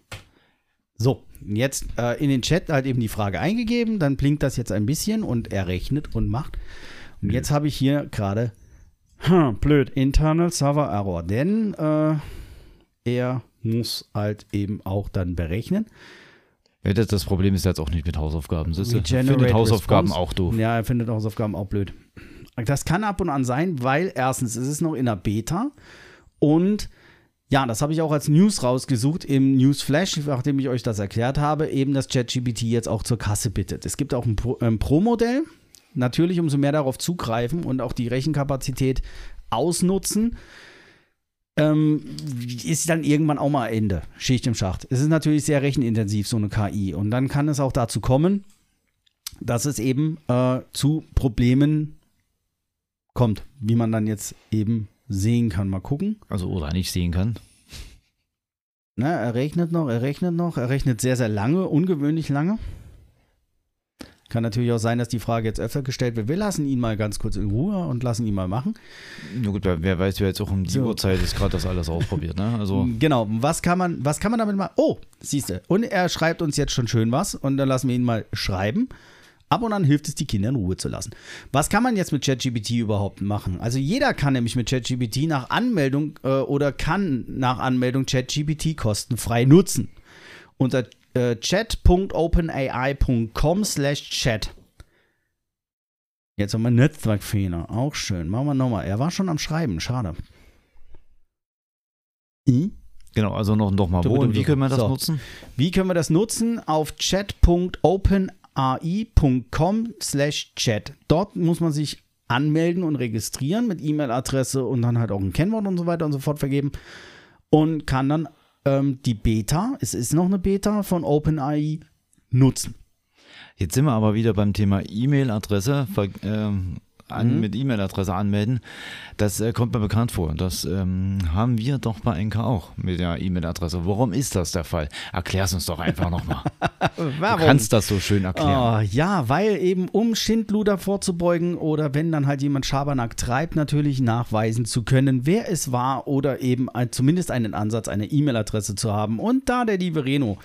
So, jetzt äh, in den Chat halt eben die Frage eingegeben, dann blinkt das jetzt ein bisschen und er rechnet und macht. Und jetzt habe ich hier gerade, hm, blöd, Internal Server Error, denn äh, er muss halt eben auch dann berechnen. Ja, das, das Problem ist jetzt auch nicht mit Hausaufgaben. Siehst du? Ich Regenerate finde Hausaufgaben Response. auch doof. Ja, er findet Hausaufgaben auch blöd. Das kann ab und an sein, weil erstens ist es noch in der Beta und ja, das habe ich auch als News rausgesucht im Newsflash, nachdem ich euch das erklärt habe, eben dass ChatGPT jetzt auch zur Kasse bittet. Es gibt auch ein ähm, Pro-Modell, natürlich umso mehr darauf zugreifen und auch die Rechenkapazität ausnutzen, ähm, ist dann irgendwann auch mal Ende, Schicht im Schacht. Es ist natürlich sehr rechenintensiv, so eine KI. Und dann kann es auch dazu kommen, dass es eben äh, zu Problemen kommt, wie man dann jetzt eben sehen kann. Mal gucken. Also oder nicht sehen kann. Ne, er rechnet noch, er rechnet noch, er rechnet sehr, sehr lange, ungewöhnlich lange. Kann natürlich auch sein, dass die Frage jetzt öfter gestellt wird. Wir lassen ihn mal ganz kurz in Ruhe und lassen ihn mal machen. Na gut, wer- wer weiß, wer jetzt auch um die So. Uhrzeit ist gerade das alles ausprobiert. Ne? Also Genau, was kann man, was kann man damit machen? Oh, siehst du. Und er schreibt uns jetzt schon schön was und dann lassen wir ihn mal schreiben. Ab und an hilft es, die Kinder in Ruhe zu lassen. Was kann man jetzt mit ChatGPT überhaupt machen? Also jeder kann nämlich mit ChatGPT nach Anmeldung äh, oder kann nach Anmeldung ChatGPT kostenfrei nutzen. Unter äh, chat.openai.com slash chat. Jetzt haben wir Netzwerkfehler. Auch schön. Machen wir nochmal. Er war schon am Schreiben. Schade. Hm? genau, also noch, noch mal. Du, Wo du, und wie können wir das So. nutzen? Wie können wir das nutzen? Auf chat.openai.com slash chat. Dort muss man sich anmelden und registrieren mit E-Mail-Adresse und dann halt auch ein Kennwort und so weiter und so fort vergeben und kann dann ähm, die Beta, es ist noch eine Beta von OpenAI, nutzen. Jetzt sind wir aber wieder beim Thema E-Mail-Adresse, ähm, an, Mhm. mit E-Mail-Adresse anmelden. Das äh, kommt mir bekannt vor. Das ähm, haben wir doch bei NK auch mit der E-Mail-Adresse. Warum ist das der Fall? Erklär's uns doch einfach nochmal. Du kannst das so schön erklären. Oh, ja, weil eben um Schindluder vorzubeugen oder wenn dann halt jemand Schabernack treibt, natürlich nachweisen zu können, wer es war oder eben ein, zumindest einen Ansatz, eine E-Mail-Adresse zu haben. Und da der liebe Reno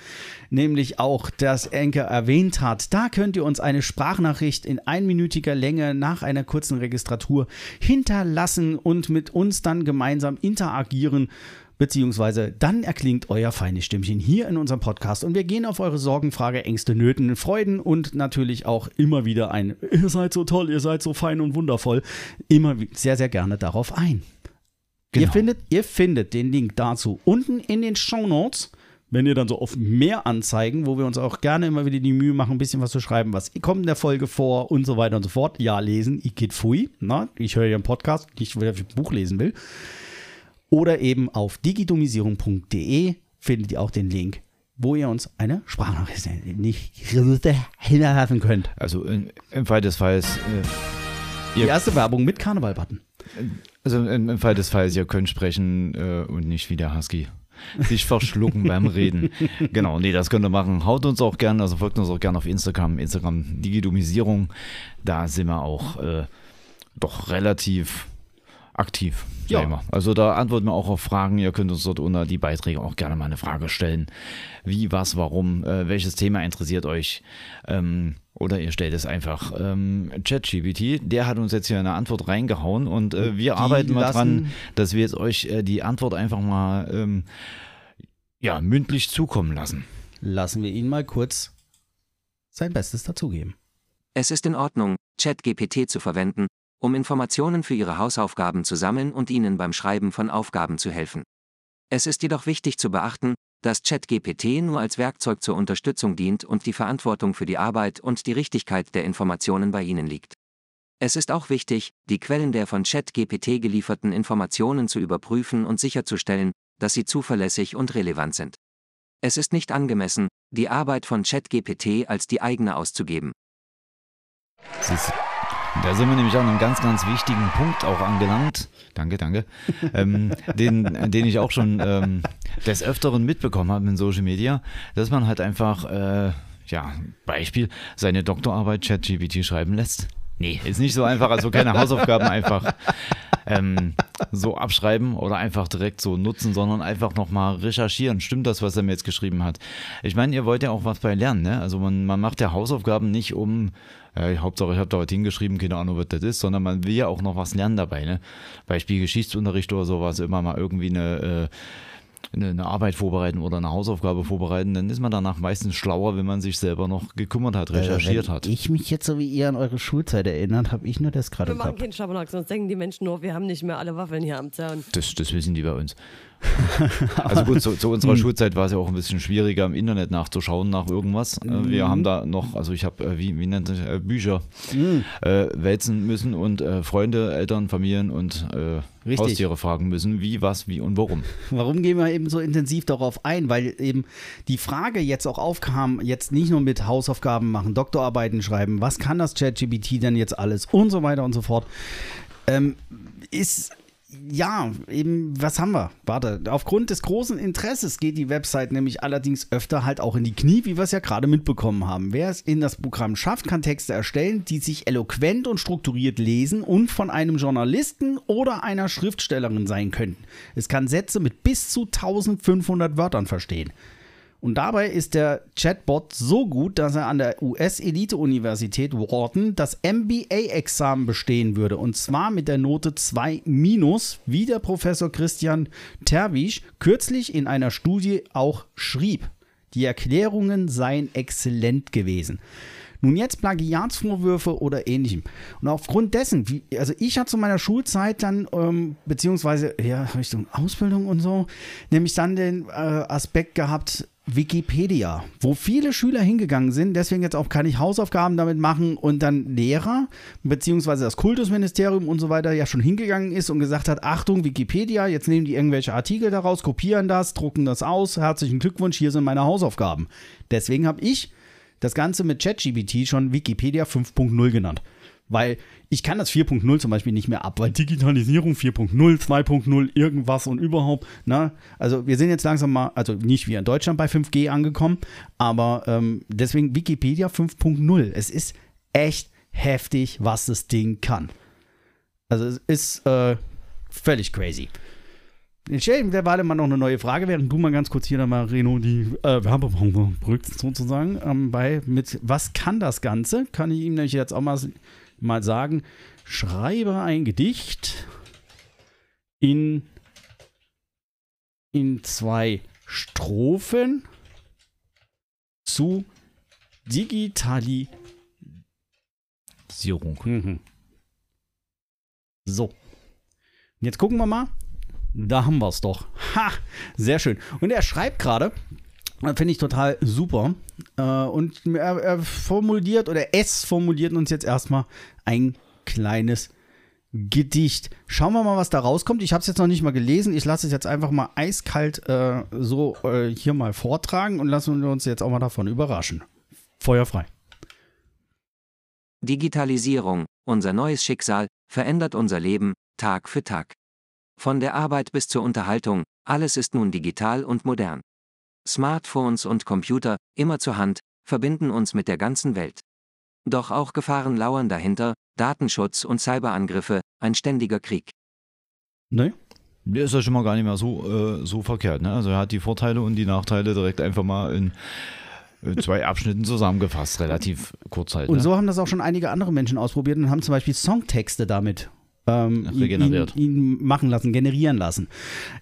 nämlich auch das Enker erwähnt hat, da könnt ihr uns eine Sprachnachricht in einminütiger Länge nach einer kurzen Registratur hinterlassen und mit uns dann gemeinsam interagieren. Beziehungsweise dann erklingt euer feines Stimmchen hier in unserem Podcast und wir gehen auf eure Sorgen, Frage, Ängste, Nöten, Freuden und natürlich auch immer wieder ein Ihr seid so toll, ihr seid so fein und wundervoll, immer sehr, sehr gerne darauf ein. Ihr, Genau. findet, ihr findet den Link dazu unten in den Show Notes. Wenn ihr dann so auf mehr Anzeigen, wo wir uns auch gerne immer wieder die Mühe machen, ein bisschen was zu schreiben, was kommt in der Folge vor und so weiter und so fort. Ja, lesen, ich geht fui. Na, ich höre ja einen Podcast, nicht, weil ich ein Buch lesen will. Oder eben auf digitomisierung.de findet ihr auch den Link, wo ihr uns eine Sprachnachricht nicht hinterlassen könnt. Also in, im Fall des Falls, äh, Die erste Werbung mit Karneval-Button. also im, im Fall des Falls, ihr könnt sprechen äh, und nicht wie der Husky. Sich verschlucken beim Reden. Genau, nee, das könnt ihr machen. Haut uns auch gerne, also folgt uns auch gerne auf Instagram, Instagram Digidomisierung. Da sind wir auch äh, doch relativ aktiv. Ja. Also da antworten wir auch auf Fragen. Ihr könnt uns dort unter die Beiträge auch gerne mal eine Frage stellen. Wie, was, warum, äh, welches Thema interessiert euch? Ähm, oder ihr stellt es einfach. Ähm, ChatGPT, der hat uns jetzt hier eine Antwort reingehauen und äh, wir Die arbeiten mal dran, dass wir jetzt euch äh, die Antwort einfach mal ähm, ja, mündlich zukommen lassen. Lassen wir ihn mal kurz sein Bestes dazugeben. Es ist in Ordnung, ChatGPT zu verwenden, um Informationen für Ihre Hausaufgaben zu sammeln und Ihnen beim Schreiben von Aufgaben zu helfen. Es ist jedoch wichtig zu beachten, dass ChatGPT nur als Werkzeug zur Unterstützung dient und die Verantwortung für die Arbeit und die Richtigkeit der Informationen bei Ihnen liegt. Es ist auch wichtig, die Quellen der von ChatGPT gelieferten Informationen zu überprüfen und sicherzustellen, dass sie zuverlässig und relevant sind. Es ist nicht angemessen, die Arbeit von ChatGPT als die eigene auszugeben. Da sind wir nämlich an einem ganz, ganz wichtigen Punkt auch angelangt. Danke, danke. ähm, den, den ich auch schon ähm, des Öfteren mitbekommen habe in Social Media, dass man halt einfach, äh, ja, Beispiel, seine Doktorarbeit ChatGPT schreiben lässt. Nee, ist nicht so einfach, also keine Hausaufgaben einfach ähm, so abschreiben oder einfach direkt so nutzen, sondern einfach nochmal recherchieren. Stimmt das, was er mir jetzt geschrieben hat? Ich meine, ihr wollt ja auch was bei lernen, ne? Also man, man macht ja Hausaufgaben nicht um, äh, Hauptsache ich habe da was hingeschrieben, keine Ahnung, was das ist, sondern man will ja auch noch was lernen dabei, ne? Beispiel Geschichtsunterricht oder sowas, immer mal irgendwie eine, äh, eine, eine Arbeit vorbereiten oder eine Hausaufgabe vorbereiten, dann ist man danach meistens schlauer, wenn man sich selber noch gekümmert hat, recherchiert Wenn hat. ich mich jetzt so wie ihr an eure Schulzeit erinnert, habe ich nur das gerade Wir machen Kopf. keinen Schabernack, sonst denken die Menschen nur, wir haben nicht mehr alle Waffeln hier am Zaun. Das, das wissen die bei uns. also gut, zu, zu unserer Schulzeit war es ja auch ein bisschen schwieriger, im Internet nachzuschauen nach irgendwas. Äh, Wir haben da noch, also ich habe, äh, wie, wie nennt sich, äh, Bücher äh, wälzen müssen und äh, Freunde, Eltern, Familien und äh, Richtig. Haustiere fragen müssen, wie, was, wie und warum. Warum gehen wir eben so intensiv darauf ein? Weil eben die Frage jetzt auch aufkam, jetzt nicht nur mit Hausaufgaben machen, Doktorarbeiten schreiben, was kann das ChatGPT denn jetzt alles und so weiter und so fort, ähm, ist ja, eben, was haben wir? Warte, aufgrund des großen Interesses geht die Website nämlich allerdings öfter halt auch in die Knie, wie wir es ja gerade mitbekommen haben. Wer es in das Programm schafft, kann Texte erstellen, die sich eloquent und strukturiert lesen und von einem Journalisten oder einer Schriftstellerin sein könnten. Es kann Sätze mit bis zu 1500 Wörtern verstehen. Und dabei ist der Chatbot so gut, dass er an der US-Elite-Universität Wharton das MBA-Examen bestehen würde. Und zwar mit der Note 2 minus, wie der Professor Christian Terwisch kürzlich in einer Studie auch schrieb. Die Erklärungen seien exzellent gewesen. Nun jetzt Plagiatsvorwürfe oder ähnlichem. Und aufgrund dessen, wie, also ich hatte zu meiner Schulzeit dann, ähm, beziehungsweise ja, Richtung Ausbildung und so, nämlich dann den äh, Aspekt gehabt, Wikipedia, wo viele Schüler hingegangen sind, deswegen jetzt auch kann ich Hausaufgaben damit machen und dann Lehrer, beziehungsweise das Kultusministerium und so weiter ja schon hingegangen ist und gesagt hat, Achtung, Wikipedia, jetzt nehmen die irgendwelche Artikel daraus, kopieren das, drucken das aus, herzlichen Glückwunsch, hier sind meine Hausaufgaben. Deswegen habe ich das Ganze mit ChatGPT schon Wikipedia 5.0 genannt. Weil ich kann das 4.0 zum Beispiel nicht mehr ab, weil Digitalisierung 4.0, 2.0, irgendwas und überhaupt. Ne? Also wir sind jetzt langsam mal, also nicht wie in Deutschland bei 5G angekommen, aber ähm, deswegen Wikipedia 5.0. Es ist echt heftig, was das Ding kann. Also es ist äh, völlig crazy. Ich stelle ihm derweil mal noch eine neue Frage, während du mal ganz kurz hier dann mal, Reno, die äh, Werbepause brückst sozusagen. Ähm, bei, mit was kann das Ganze? Kann ich ihm nämlich jetzt auch mal, mal sagen, schreibe ein Gedicht in, in zwei Strophen zu Digitalisierung. Mhm. So. Und Jetzt gucken wir mal. Da haben wir es doch. Ha! Sehr schön. Und er schreibt gerade, finde ich total super. Äh, und er, er formuliert oder es formuliert uns jetzt erstmal ein kleines Gedicht. Schauen wir mal, was da rauskommt. Ich habe es jetzt noch nicht mal gelesen. Ich lasse es jetzt einfach mal eiskalt äh, so äh, hier mal vortragen und lassen wir uns jetzt auch mal davon überraschen. Feuer frei. Digitalisierung, unser neues Schicksal, verändert unser Leben, Tag für Tag. Von der Arbeit bis zur Unterhaltung, Alles ist nun digital und modern. Smartphones und Computer, immer zur Hand, verbinden uns mit der ganzen Welt. Doch auch Gefahren lauern dahinter, Datenschutz und Cyberangriffe, ein ständiger Krieg. Ne? Der ist ja schon mal gar nicht mehr so, äh, so verkehrt. Ne? Also er hat die Vorteile und die Nachteile direkt einfach mal in zwei Abschnitten zusammengefasst, relativ kurz halt. Und ne? so haben das auch schon einige andere Menschen ausprobiert und haben zum Beispiel Songtexte damit ähm, ihn, Regeneriert. ihn, machen lassen, generieren lassen.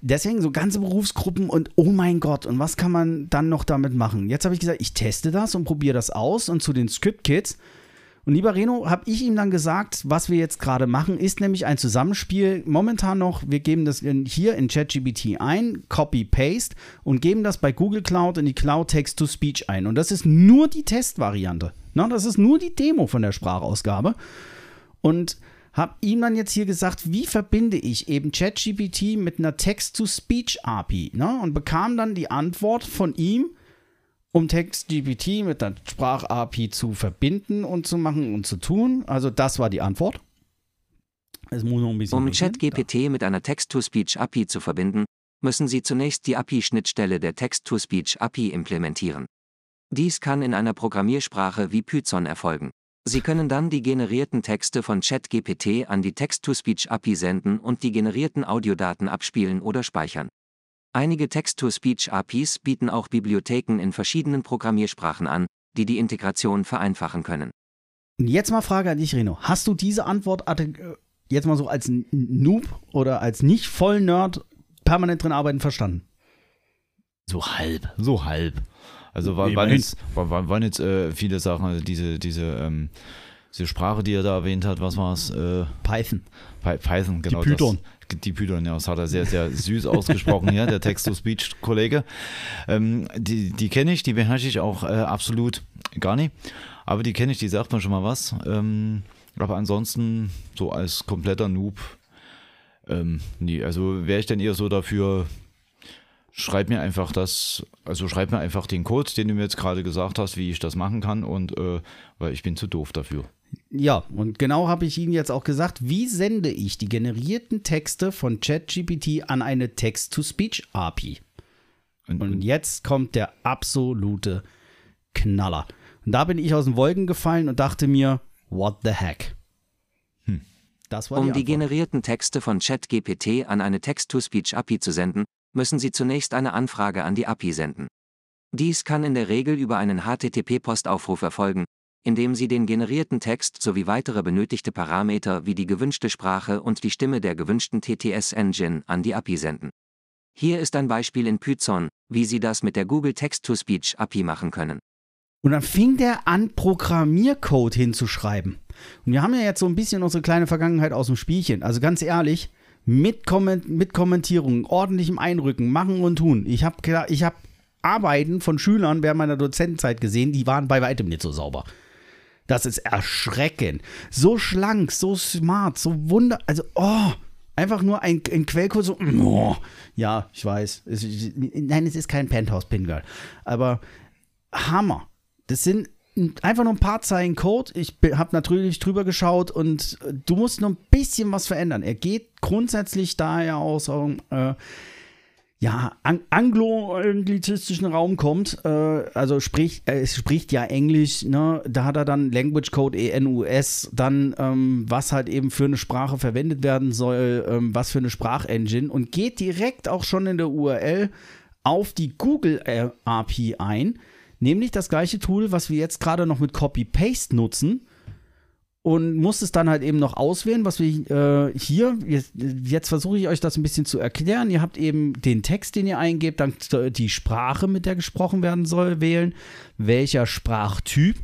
Deswegen so ganze Berufsgruppen und oh mein Gott, und was kann man dann noch damit machen? Jetzt habe ich gesagt, ich teste das und probiere das aus und zu den Script Kids. Und lieber Reno, habe ich ihm dann gesagt, was wir jetzt gerade machen, ist nämlich ein Zusammenspiel. Momentan noch, wir geben das in, hier in ChatGPT ein, Copy-Paste und geben das bei Google Cloud in die Cloud Text-to-Speech ein. Und das ist nur die Testvariante. Na, das ist nur die Demo von der Sprachausgabe. Und habe ihm dann jetzt hier gesagt, wie verbinde ich eben ChatGPT mit einer Text-to-Speech-API. Ne? Und bekam dann die Antwort von ihm, um TextGPT mit der Sprach-API zu verbinden und zu machen und zu tun. Also das war die Antwort. Es muss noch ein bisschen Um. ChatGPT mit einer Text-to-Speech-API zu verbinden, müssen Sie zunächst die API-Schnittstelle der Text-to-Speech-API implementieren. Dies kann in einer Programmiersprache wie Python erfolgen. Sie können dann die generierten Texte von ChatGPT an die Text-to-Speech-API senden und die generierten Audiodaten abspielen oder speichern. Einige Text-to-Speech-APIs bieten auch Bibliotheken in verschiedenen Programmiersprachen an, die die Integration vereinfachen können. Und Jetzt mal Frage an dich, Reno. Hast du diese Antwort äh, jetzt mal so als Noob oder als nicht voll Nerd permanent drin arbeiten verstanden? So halb. So halb. Also war, waren Immerhin. jetzt, war, war- waren jetzt äh, viele Sachen, also diese, diese, ähm, diese Sprache, die er da erwähnt hat, was war es? Äh, Python. Py- Python, genau. Python. Das, die Python, ja, das hat er sehr, sehr süß ausgesprochen hier, der Text-to-Speech-Kollege. Ähm, die die kenne ich, die beherrsche ich auch äh, absolut gar nicht. Aber die kenne ich, die sagt man schon mal was. Ähm, aber ansonsten, so als kompletter Noob, ähm, nee, also wäre ich dann eher so dafür, schreib mir einfach das, also schreib mir einfach den Code, den du mir jetzt gerade gesagt hast, wie ich das machen kann und äh, weil ich bin zu doof dafür. Ja, und genau habe ich Ihnen jetzt auch gesagt, wie sende ich die generierten Texte von ChatGPT an eine Text-to-Speech-API? Und, Und jetzt kommt der absolute Knaller. Und da bin ich aus den Wolken gefallen und dachte mir, what the heck? Das war Um die die generierten Texte von ChatGPT an eine Text-to-Speech-API zu senden, müssen Sie zunächst eine Anfrage an die API senden. Dies kann in der Regel über einen HTTP-Postaufruf erfolgen, indem Sie den generierten Text sowie weitere benötigte Parameter wie die gewünschte Sprache und die Stimme der gewünschten TTS-Engine an die API senden. Hier ist ein Beispiel in Python, wie Sie das mit der Google Text-to-Speech-API machen können. Und dann fing der an, Programmiercode hinzuschreiben. Und wir haben ja jetzt so ein bisschen unsere kleine Vergangenheit aus dem Spielchen. Also ganz ehrlich, mit, Komment mit Kommentierungen, ordentlichem Einrücken, machen und tun. Ich habe ich hab Arbeiten von Schülern während meiner Dozentenzeit gesehen, die waren bei weitem nicht so sauber. Das ist erschreckend. So schlank, so smart, so wunder. Also, oh, einfach nur ein, ein Quellcode, so, oh. Ja, ich weiß. Es, nein, es ist kein Penthouse-Pin-Girl. Aber Hammer. Das sind einfach nur ein paar Zeilen Code. Ich habe natürlich drüber geschaut und äh, du musst nur ein bisschen was verändern. Er geht grundsätzlich daher aus, äh, ja, ang anglo-anglizistischen Raum kommt, äh, also sprich, äh, es spricht ja Englisch, ne? da hat er dann Language Code ENUS, dann ähm, was halt eben für eine Sprache verwendet werden soll, ähm, was für eine Sprachengine und geht direkt auch schon in der URL auf die Google API ein, nämlich das gleiche Tool, was wir jetzt gerade noch mit Copy-Paste nutzen und muss es dann halt eben noch auswählen, was wir äh, hier, jetzt, jetzt versuche ich euch das ein bisschen zu erklären. Ihr habt eben den Text, den ihr eingebt, dann die Sprache, mit der gesprochen werden soll, wählen, welcher Sprachtyp,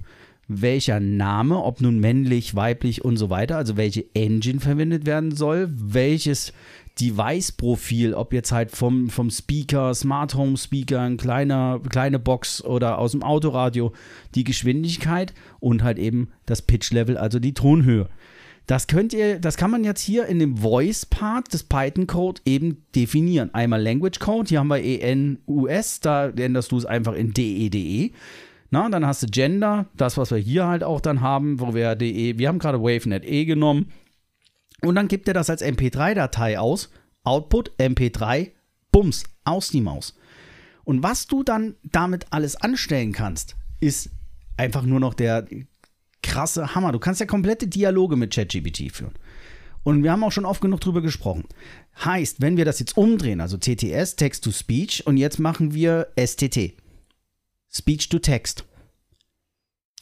welcher Name, ob nun männlich, weiblich und so weiter, also welche Engine verwendet werden soll, welches Device-Profil, ob jetzt halt vom, vom Speaker, Smart Home Speaker, ein kleiner, kleine Box oder aus dem Autoradio, die Geschwindigkeit und halt eben das Pitch-Level, also die Tonhöhe. Das könnt ihr, das kann man jetzt hier in dem Voice-Part des Python-Code eben definieren. Einmal Language Code, hier haben wir ENUS, da änderst du es einfach in DEDE. Na, dann hast du Gender, das, was wir hier halt auch dann haben, wo wir DE, wir haben gerade WaveNet E genommen. Und dann gibt er das als MP3-Datei aus. Output MP3 Bums, aus die Maus. Und was du dann damit alles anstellen kannst, ist einfach nur noch der krasse Hammer. Du kannst ja komplette Dialoge mit ChatGPT führen. Und wir haben auch schon oft genug drüber gesprochen. Heißt, wenn wir das jetzt umdrehen, also TTS, Text to Speech, und jetzt machen wir STT, Speech to Text.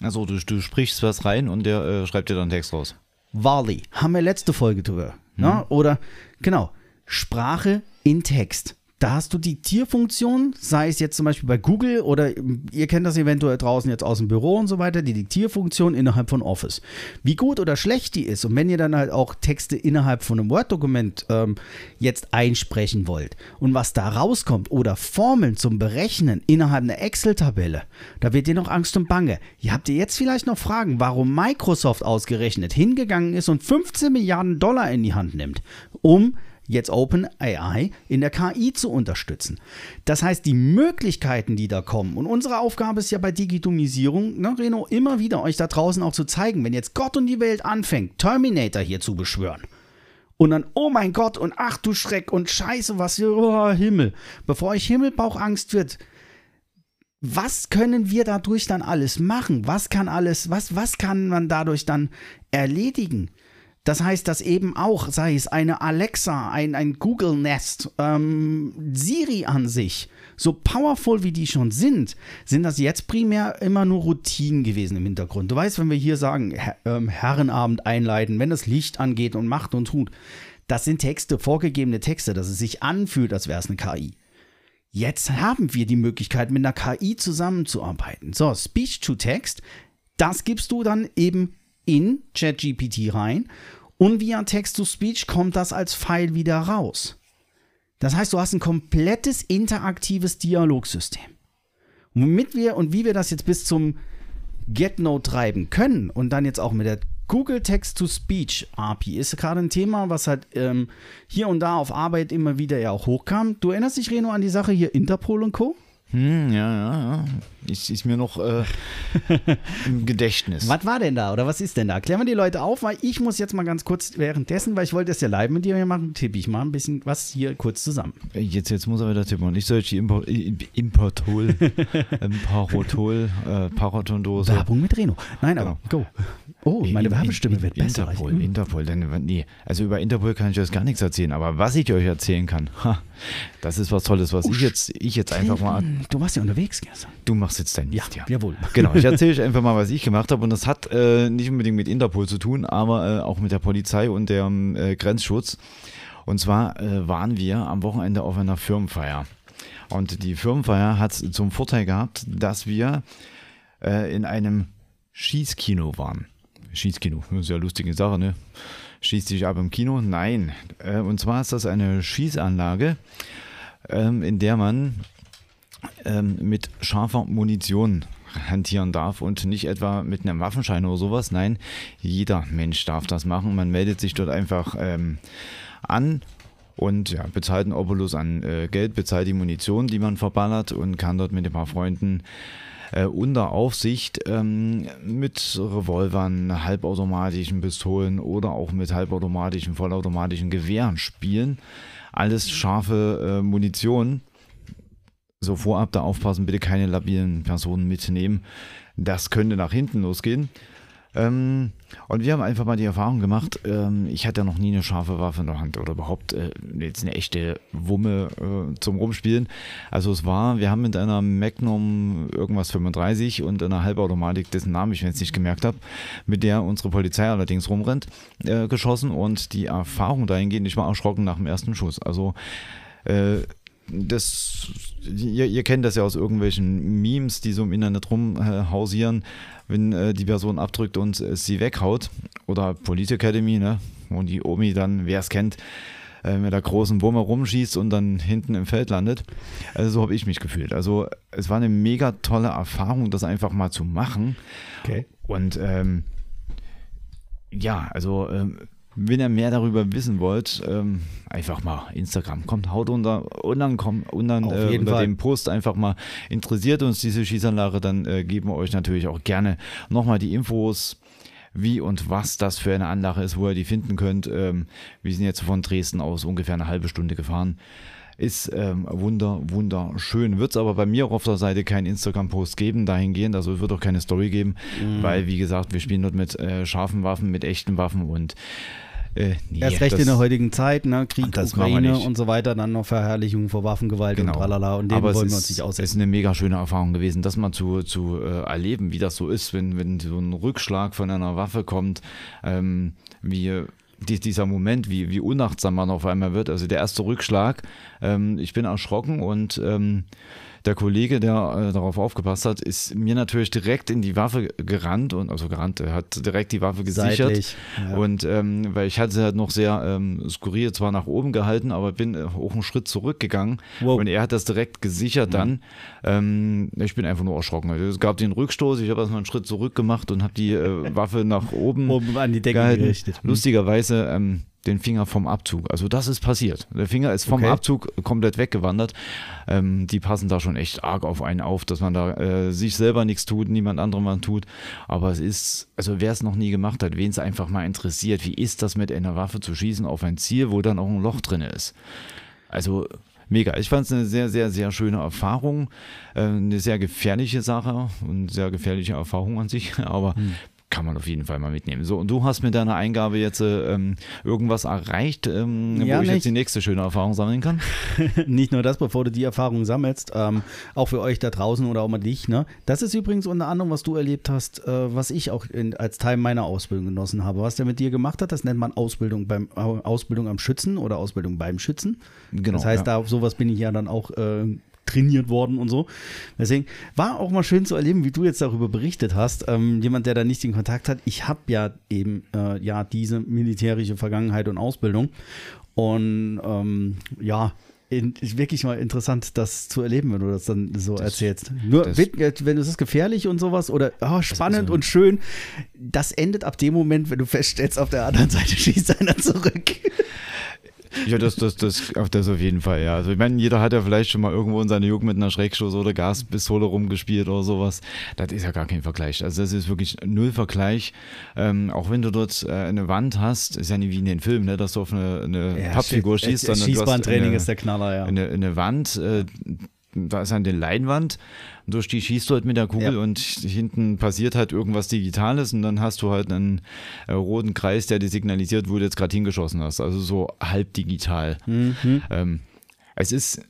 Also du, du sprichst was rein und der äh, schreibt dir dann Text raus. Wally, haben wir letzte Folge drüber. Ne? Oder, genau, Sprache in Text. Da hast du die Diktierfunktion, sei es jetzt zum Beispiel bei Google oder ihr kennt das eventuell draußen jetzt aus dem Büro und so weiter, die Diktierfunktion innerhalb von Office. Wie gut oder schlecht die ist und wenn ihr dann halt auch Texte innerhalb von einem Word-Dokument ähm, jetzt einsprechen wollt und was da rauskommt oder Formeln zum Berechnen innerhalb einer Excel-Tabelle, da wird ihr noch Angst und Bange. Ihr habt ihr jetzt vielleicht noch Fragen, warum Microsoft ausgerechnet hingegangen ist und 15 Milliarden Dollar in die Hand nimmt, um jetzt OpenAI in der KI zu unterstützen. Das heißt, die Möglichkeiten, die da kommen, und unsere Aufgabe ist ja bei Digitalisierung, ne, Reno, immer wieder euch da draußen auch zu zeigen, wenn jetzt Gott und die Welt anfängt, Terminator hier zu beschwören. Und dann, oh mein Gott, und ach du Schreck und Scheiße, was hier, oh Himmel. Bevor euch Himmelbauchangst wird, was können wir dadurch dann alles machen? Was kann alles, was, was kann man dadurch dann erledigen? Das heißt, dass eben auch, sei es eine Alexa, ein, ein Google Nest, ähm, Siri an sich, so powerful wie die schon sind, sind das jetzt primär immer nur Routinen gewesen im Hintergrund. Du weißt, wenn wir hier sagen, Her ähm, Herrenabend einleiten, wenn das Licht angeht und macht und tut, das sind Texte, vorgegebene Texte, dass es sich anfühlt, als wäre es eine KI. Jetzt haben wir die Möglichkeit, mit einer KI zusammenzuarbeiten. So, Speech to Text, das gibst du dann eben in ChatGPT rein und via Text-to-Speech kommt das als File wieder raus. Das heißt, du hast ein komplettes interaktives Dialogsystem. Womit wir und wie wir das jetzt bis zum GetNote treiben können und dann jetzt auch mit der Google Text-to-Speech API ist gerade ein Thema, was halt ähm, hier und da auf Arbeit immer wieder ja auch hochkam. Du erinnerst dich, Reno, an die Sache hier Interpol und Co.? Hm, ja, ja, ja. Ist, ist mir noch äh, im Gedächtnis. Was war denn da oder was ist denn da? Klären wir die Leute auf, weil ich muss jetzt mal ganz kurz währenddessen, weil ich wollte das ja live mit dir machen, tippe ich mal ein bisschen was hier kurz zusammen. Jetzt, jetzt muss er wieder tippen. Und ich soll die Impor Importol, ähm, Parotol, äh, Paratondose. Werbung mit Reno. Nein, aber go. Oh, meine In- Werbestimme In- wird besser. Interpol, Hm. Interpol, denn, nee, also über Interpol kann ich jetzt gar nichts erzählen, aber was ich euch erzählen kann, ha, das ist was Tolles, was ich jetzt, ich jetzt einfach mal, Du warst ja unterwegs gestern. du machst jetzt dein Mist, ja. jawohl. Genau, ich erzähle euch einfach mal, was ich gemacht habe und das hat äh, nicht unbedingt mit Interpol zu tun, aber äh, auch mit der Polizei und dem äh, Grenzschutz. Und zwar äh, waren wir am Wochenende auf einer Firmenfeier. Und die Firmenfeier hat zum Vorteil gehabt, dass wir äh, in einem Schießkino waren. Schießkino, das ist ja eine lustige Sache, ne? Schießt sich ab im Kino? Nein. Äh, und zwar ist das eine Schießanlage, ähm, in der man ähm, mit scharfer Munition hantieren darf und nicht etwa mit einem Waffenschein oder sowas. Nein, jeder Mensch darf das machen. Man meldet sich dort einfach ähm, an und ja, bezahlt einen Obolus an äh, Geld, bezahlt die Munition, die man verballert und kann dort mit ein paar Freunden äh, unter Aufsicht ähm, mit Revolvern, halbautomatischen Pistolen oder auch mit halbautomatischen, vollautomatischen Gewehren spielen. Alles scharfe äh, Munition. So vorab da aufpassen, bitte keine labilen Personen mitnehmen. Das könnte nach hinten losgehen. Ähm, und wir haben einfach mal die Erfahrung gemacht, ähm, ich hatte ja noch nie eine scharfe Waffe in der Hand oder überhaupt äh, jetzt eine echte Wumme äh, zum Rumspielen. Also es war, wir haben mit einer Magnum irgendwas 35 und einer Halbautomatik, dessen Namen ich mir jetzt nicht gemerkt habe, mit der unsere Polizei allerdings rumrennt, äh, geschossen und die Erfahrung dahingehend, ich war erschrocken nach dem ersten Schuss. Also äh, das, ihr, ihr kennt das ja aus irgendwelchen Memes, die so im Internet rumhausieren, wenn äh, die Person abdrückt und äh, sie weghaut. Oder Police Academy, ne? wo die Omi dann, wer es kennt, äh, mit der großen Wumme rumschießt und dann hinten im Feld landet. Also so habe ich mich gefühlt. Also es war eine mega tolle Erfahrung, das einfach mal zu machen. Okay. Und ähm, ja, also ähm, wenn ihr mehr darüber wissen wollt, ähm, einfach mal Instagram. Kommt, haut unter, und dann, kommt, und dann Auf äh, unter Fall. dem Post einfach mal interessiert uns diese Schießanlage, dann äh, geben wir euch natürlich auch gerne nochmal die Infos, wie und was das für eine Anlage ist, wo ihr die finden könnt. Ähm, wir sind jetzt von Dresden aus ungefähr eine halbe Stunde gefahren. Ist ähm, wunder, wunderschön. Wird es aber bei mir auch auf der Seite keinen Instagram-Post geben, dahingehend. Also es wird auch keine Story geben, Mhm. weil, wie gesagt, wir spielen dort mit äh, scharfen Waffen, mit echten Waffen und äh, nee, Erst recht das- in der heutigen Zeit, ne? Krieg, Ukraine und so weiter, dann noch Verherrlichung vor Waffengewalt und Genau. tralala. Und dem Aber wollen wir uns nicht Es ist aussetzen. eine mega schöne Erfahrung gewesen, das mal zu, zu äh, erleben, wie das so ist, wenn, wenn so ein Rückschlag von einer Waffe kommt, ähm, wie die, dieser Moment, wie, wie unachtsam man auf einmal wird. Also der erste Rückschlag, ähm, ich bin erschrocken und ähm, der Kollege, der äh, darauf aufgepasst hat, ist mir natürlich direkt in die Waffe gerannt und also gerannt, er hat direkt die Waffe gesichert. Seitlich, ja. Und ähm, weil ich hatte sie halt noch sehr ähm, skurril zwar nach oben gehalten, aber bin äh, auch einen Schritt zurückgegangen. Wow. Und er hat das direkt gesichert dann. Ähm, ich bin einfach nur erschrocken. Also Es gab den Rückstoß, ich habe erstmal einen Schritt zurück gemacht und habe die äh, Waffe nach oben, Oben an die Decke gehalten. gerichtet. Hm. Lustigerweise ähm, den Finger vom Abzug. Also das ist passiert. Der Finger ist vom Okay. Abzug komplett weggewandert. Ähm, die passen da schon echt arg auf einen auf, dass man da äh, sich selber nichts tut, niemand anderem was tut. Aber es ist, also wer es noch nie gemacht hat, wen es einfach mal interessiert, wie ist das mit einer Waffe zu schießen auf ein Ziel, wo dann auch ein Loch drin ist. Also mega. Ich fand es eine sehr, sehr, sehr schöne Erfahrung. Äh, eine sehr gefährliche Sache und sehr gefährliche Erfahrung an sich, aber Hm. Kann man auf jeden Fall mal mitnehmen. So, und du hast mit deiner Eingabe jetzt äh, ähm, irgendwas erreicht, ähm, Ja, wo ich nicht. jetzt die nächste schöne Erfahrung sammeln kann? Nicht nur das, bevor du die Erfahrung sammelst, ähm, auch für euch da draußen oder auch mal dich. Ne? Das ist übrigens unter anderem, was du erlebt hast, äh, was ich auch in, als Teil meiner Ausbildung genossen habe. Was der mit dir gemacht hat, das nennt man Ausbildung beim Au- Ausbildung am Schützen oder Ausbildung beim Schützen. Genau, das heißt, ja. da auf sowas bin ich ja dann auch äh, trainiert worden und so. Deswegen war auch mal schön zu erleben, wie du jetzt darüber berichtet hast. Ähm, jemand, der da nicht den Kontakt hat. Ich habe ja eben äh, ja diese militärische Vergangenheit und Ausbildung. Und ähm, ja, in, ist wirklich mal interessant, das zu erleben, wenn du das dann so erzählst. Nur, das- äh, wenn du es ist gefährlich und sowas oder oh, spannend so- und schön, das endet ab dem Moment, wenn du feststellst, auf der anderen Seite schießt einer zurück. Ja, das, das, das, auf das auf jeden Fall, ja. Also ich meine, jeder hat ja vielleicht schon mal irgendwo in seiner Jugend mit einer Schreckschuss oder Gaspistole rumgespielt oder sowas. Das ist ja gar kein Vergleich. Also das ist wirklich null Vergleich. Ähm, auch wenn du dort äh, eine Wand hast, ist ja nicht wie in den Filmen, ne, dass du auf eine, eine Pappfigur shit. schießt, eine, ist der Knaller, ja. eine, eine Wand, äh, da ist eine Leinwand, und durch die schießt du halt mit der Kugel Ja. und hinten passiert halt irgendwas Digitales und dann hast du halt einen äh, roten Kreis, der dir signalisiert, wo du jetzt gerade hingeschossen hast. Also so halb digital. Ähm, es ist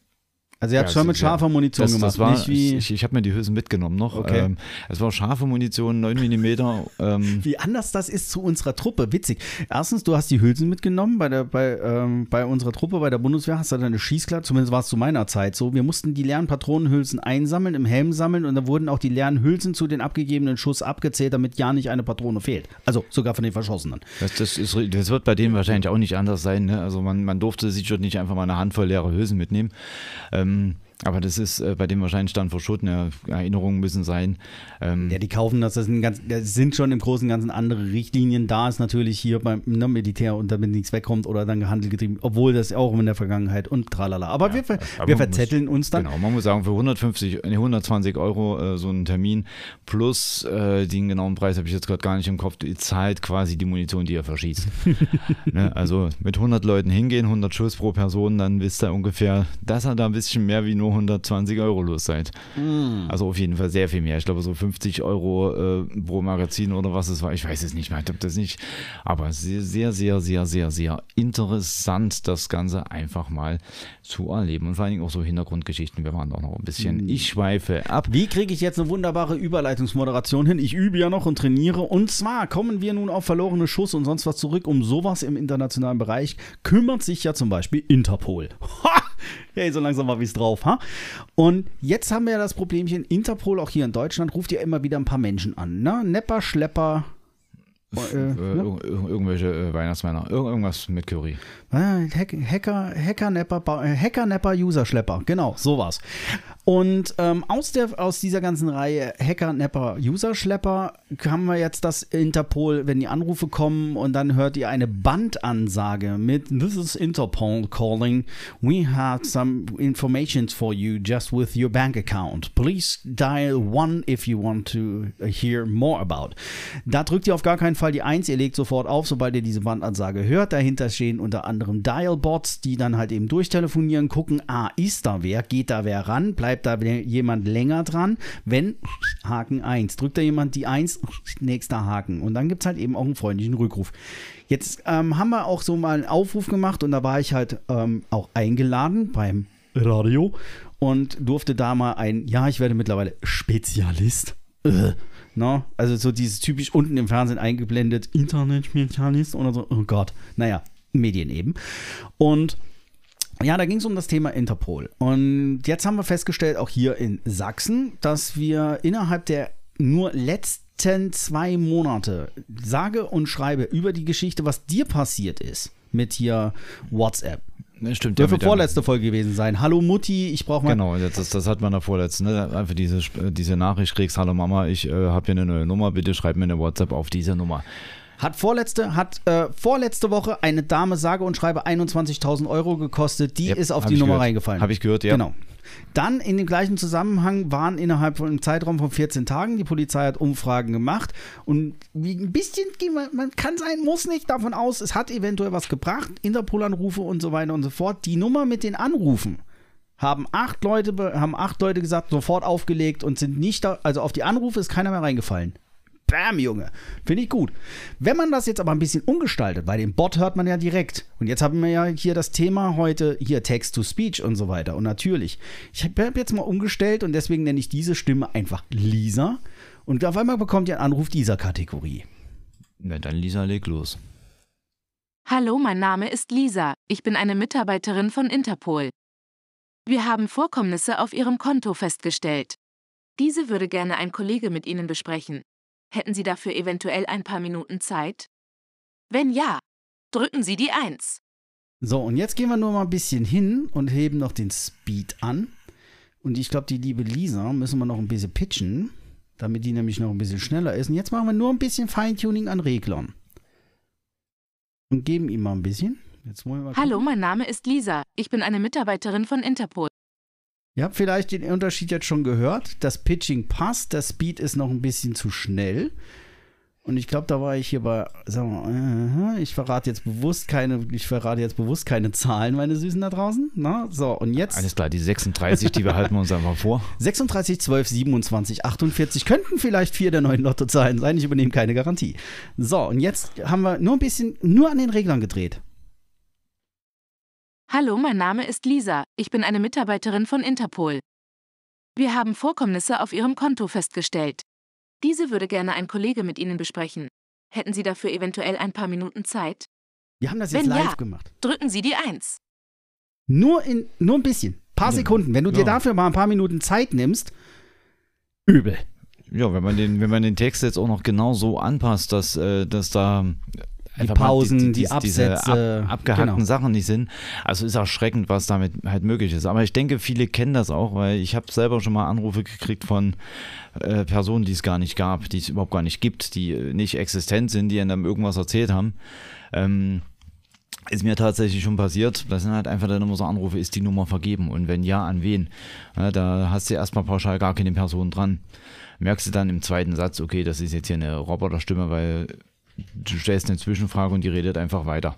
Also ihr habt ja, schon mit scharfer Munition das, gemacht, das war, nicht wie, ich ich habe mir die Hülsen mitgenommen noch. Okay. Ähm, es war scharfe Munition, 9 mm. Ähm, wie anders das ist zu unserer Truppe. Witzig. Erstens, du hast die Hülsen mitgenommen bei, der, bei, ähm, bei unserer Truppe, bei der Bundeswehr, hast du deine Schießklar, zumindest war es zu meiner Zeit so. Wir mussten die leeren Patronenhülsen einsammeln, im Helm sammeln und dann wurden auch die leeren Hülsen zu den abgegebenen Schuss abgezählt, damit ja nicht eine Patrone fehlt. Also sogar von den Verschossenen. das, das, ist, das wird bei denen wahrscheinlich auch nicht anders sein. Ne? Also man, man durfte sich dort nicht einfach mal eine Handvoll leere Hülsen mitnehmen. Ähm, um, aber das ist äh, bei denen wahrscheinlich dann verschoten. Ja, Erinnerungen müssen sein. Ähm, Ja, die kaufen das, das sind, ganz, das sind schon im Großen und Ganzen andere Richtlinien. Da ist natürlich hier beim ne, Militär und damit nichts wegkommt oder dann gehandelt getrieben, obwohl das auch in der Vergangenheit und tralala. Aber wir, ver- aber wir man muss- verzetteln uns dann. Genau, man muss sagen, für 150, nee, 120 Euro äh, so einen Termin plus äh, den genauen Preis habe ich jetzt gerade gar nicht im Kopf. Ihr zahlt quasi die Munition, die ihr verschießt. ne? Also mit 100 Leuten hingehen, 100 Schuss pro Person, dann wisst ihr ungefähr, dass ihr da ein bisschen mehr wie nur 120 Euro los seid. Also auf jeden Fall sehr viel mehr. Ich glaube so 50 Euro äh, pro Magazin oder was es war. Ich weiß es nicht mehr. Ich habe das nicht. Aber sehr, sehr, sehr, sehr, sehr, sehr interessant, das Ganze einfach mal zu erleben. Und vor allen Dingen auch so Hintergrundgeschichten. Wir waren auch noch ein bisschen. Ich schweife ab. Wie kriege ich jetzt eine wunderbare Überleitungsmoderation hin? Ich übe ja noch und trainiere. Und zwar kommen wir nun auf verlorene Schuss und sonst was zurück. Um sowas im internationalen Bereich kümmert sich ja zum Beispiel Interpol. Ha! Hey, so langsam habe ich es drauf, ha? Und jetzt haben wir ja das Problemchen, Interpol auch hier in Deutschland ruft ja immer wieder ein paar Menschen an, ne? Nepper, Schlepper, äh, Äh, ne? ir- irgendwelche äh, Weihnachtsmänner. Ir irgendwas mit Curry. Ah, Hack, Hacker, Hackernapper, Ba- äh, Hackernapper, User-Schlepper, genau, sowas. Und ähm, aus, der, aus dieser ganzen Reihe Hacker, Nepper, User-Schlepper haben wir jetzt das Interpol, wenn die Anrufe kommen und dann hört ihr eine Bandansage mit This is Interpol calling. We have some information for you just with your bank account. Please dial one if you want to hear more about. Da drückt ihr auf gar keinen Fall die 1, ihr legt sofort auf, sobald ihr diese Bandansage hört. Dahinter stehen unter anderem Dial-Bots, die dann halt eben durchtelefonieren, gucken, ah, ist da wer, geht da wer ran, bleibt da jemand länger dran. Wenn, Haken 1, drückt da jemand die 1, nächster Haken. Und dann gibt es halt eben auch einen freundlichen Rückruf. Jetzt ähm, haben wir auch so mal einen Aufruf gemacht und da war ich halt ähm, auch eingeladen beim Radio und durfte da mal ein, ja, ich werde mittlerweile Spezialist. Äh, no? Also so dieses typisch unten im Fernsehen eingeblendet, Internet-Spezialist oder so. Oh Gott. Naja, Medien eben. Und ja, da ging es um das Thema Interpol. Und jetzt haben wir festgestellt, auch hier in Sachsen, dass wir innerhalb der nur letzten zwei Monate sage und schreibe über die Geschichte, was dir passiert ist mit hier WhatsApp. Ne, stimmt. Dürfte ja, vorletzte Folge gewesen sein. Hallo Mutti, ich brauche mal. Genau, das, das hat man da vorletzten. Ne? Einfach diese, diese Nachricht kriegst, hallo Mama, ich äh, habe hier eine neue Nummer, bitte schreib mir eine WhatsApp auf diese Nummer. Hat vorletzte, hat äh, vorletzte Woche eine Dame sage und schreibe 21.000 Euro gekostet. Die Yep, ist auf die Nummer gehört. reingefallen. Habe ich gehört, ja. Genau. Dann in dem gleichen Zusammenhang waren innerhalb von einem Zeitraum von 14 Tagen, die Polizei hat Umfragen gemacht und wie ein bisschen, man kann sein, muss nicht davon aus, es hat eventuell was gebracht, Interpol-Anrufe und so weiter und so fort. Die Nummer mit den Anrufen haben acht Leute, be- haben acht Leute gesagt, sofort aufgelegt und sind nicht da, also auf die Anrufe ist keiner mehr reingefallen. Bam, Junge. Finde ich gut. Wenn man das jetzt aber ein bisschen umgestaltet, weil den Bot hört man ja direkt. Und jetzt haben wir ja hier das Thema heute, hier Text-to-Speech und so weiter. Und natürlich, ich habe jetzt mal umgestellt und deswegen nenne ich diese Stimme einfach Lisa. Und auf einmal bekommt ihr einen Anruf dieser Kategorie. Na, dann Lisa, leg los. Hallo, mein Name ist Lisa. Ich bin eine Mitarbeiterin von Interpol. Wir haben Vorkommnisse auf Ihrem Konto festgestellt. Diese würde gerne ein Kollege mit Ihnen besprechen. Hätten Sie dafür eventuell ein paar Minuten Zeit? Wenn ja, drücken Sie die 1. So, und jetzt gehen wir nur mal ein bisschen hin und heben noch den Speed an. Und ich glaube, die liebe Lisa müssen wir noch ein bisschen pitchen, damit die nämlich noch ein bisschen schneller ist. Und jetzt machen wir nur ein bisschen Feintuning an Reglern. Und geben ihm mal ein bisschen. Hallo, mein Name ist Lisa. Ich bin eine Mitarbeiterin von Interpol. Ihr habt vielleicht den Unterschied jetzt schon gehört. Das Pitching passt, der Speed ist noch ein bisschen zu schnell. Und ich glaube, da war ich hier bei, sagen wir, mal, äh, ich verrate jetzt bewusst keine, ich verrate jetzt bewusst keine Zahlen, meine Süßen da draußen. Na, so, und jetzt Alles klar, die 36, die behalten wir uns einfach vor. 36, 12, 27, 48 könnten vielleicht vier der neuen Lottozahlen sein. Ich übernehme keine Garantie. So, und jetzt haben wir nur ein bisschen, nur an den Reglern gedreht. Hallo, mein Name ist Lisa. Ich bin eine Mitarbeiterin von Interpol. Wir haben Vorkommnisse auf Ihrem Konto festgestellt. Diese würde gerne ein Kollege mit Ihnen besprechen. Hätten Sie dafür eventuell ein paar Minuten Zeit? Wir haben das jetzt Wenn ja. live gemacht. Drücken Sie die 1. Nur in, nur ein bisschen. Paar Ja. Sekunden. Wenn du dir Ja. dafür mal ein paar Minuten Zeit nimmst, übel. Ja, wenn man den, wenn man den Text jetzt auch noch genau so anpasst, dass, äh, dass da einfach mal Pausen, die diese Absätze, ab, abgehackten genau. Sachen nicht sind. Also ist erschreckend, was damit halt möglich ist. Aber ich denke, viele kennen das auch, weil ich habe selber schon mal Anrufe gekriegt von äh, Personen, die es gar nicht gab, die es überhaupt gar nicht gibt, die äh, nicht existent sind, die einem irgendwas erzählt haben. Ähm, ist mir tatsächlich schon passiert. Das sind halt einfach dann immer so Anrufe, ist die Nummer vergeben? Und wenn ja, an wen? Ja, da hast du erstmal pauschal gar keine Person dran. Merkst du dann im zweiten Satz, okay, das ist jetzt hier eine Roboterstimme, weil du stellst eine Zwischenfrage und die redet einfach weiter.